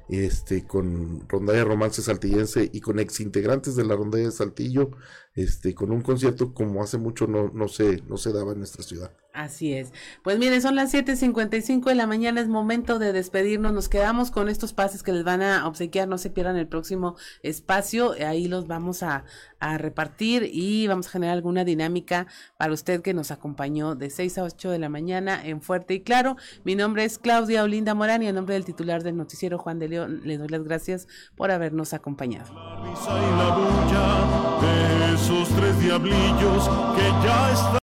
este, con rondalla romance saltillense y con ex integrantes de la rondalla de Saltillo, este, con un concierto como hace mucho no, no, se, no se daba en nuestra ciudad. Así es. Pues miren, son las 7.55 de la mañana, es momento de despedirnos. Nos quedamos con estos pases que les van a obsequiar, no se pierdan el próximo espacio, ahí los vamos a, a repartir y vamos a generar alguna dinámica para usted que nos acompañó de 6 a 8 de la mañana en Fuerte y Claro. Mi nombre es Claudia Olinda Morán y en nombre del titular del noticiero Juan de León le doy las gracias por habernos acompañado. La risa y la bulla de esos tres diablillos que ya están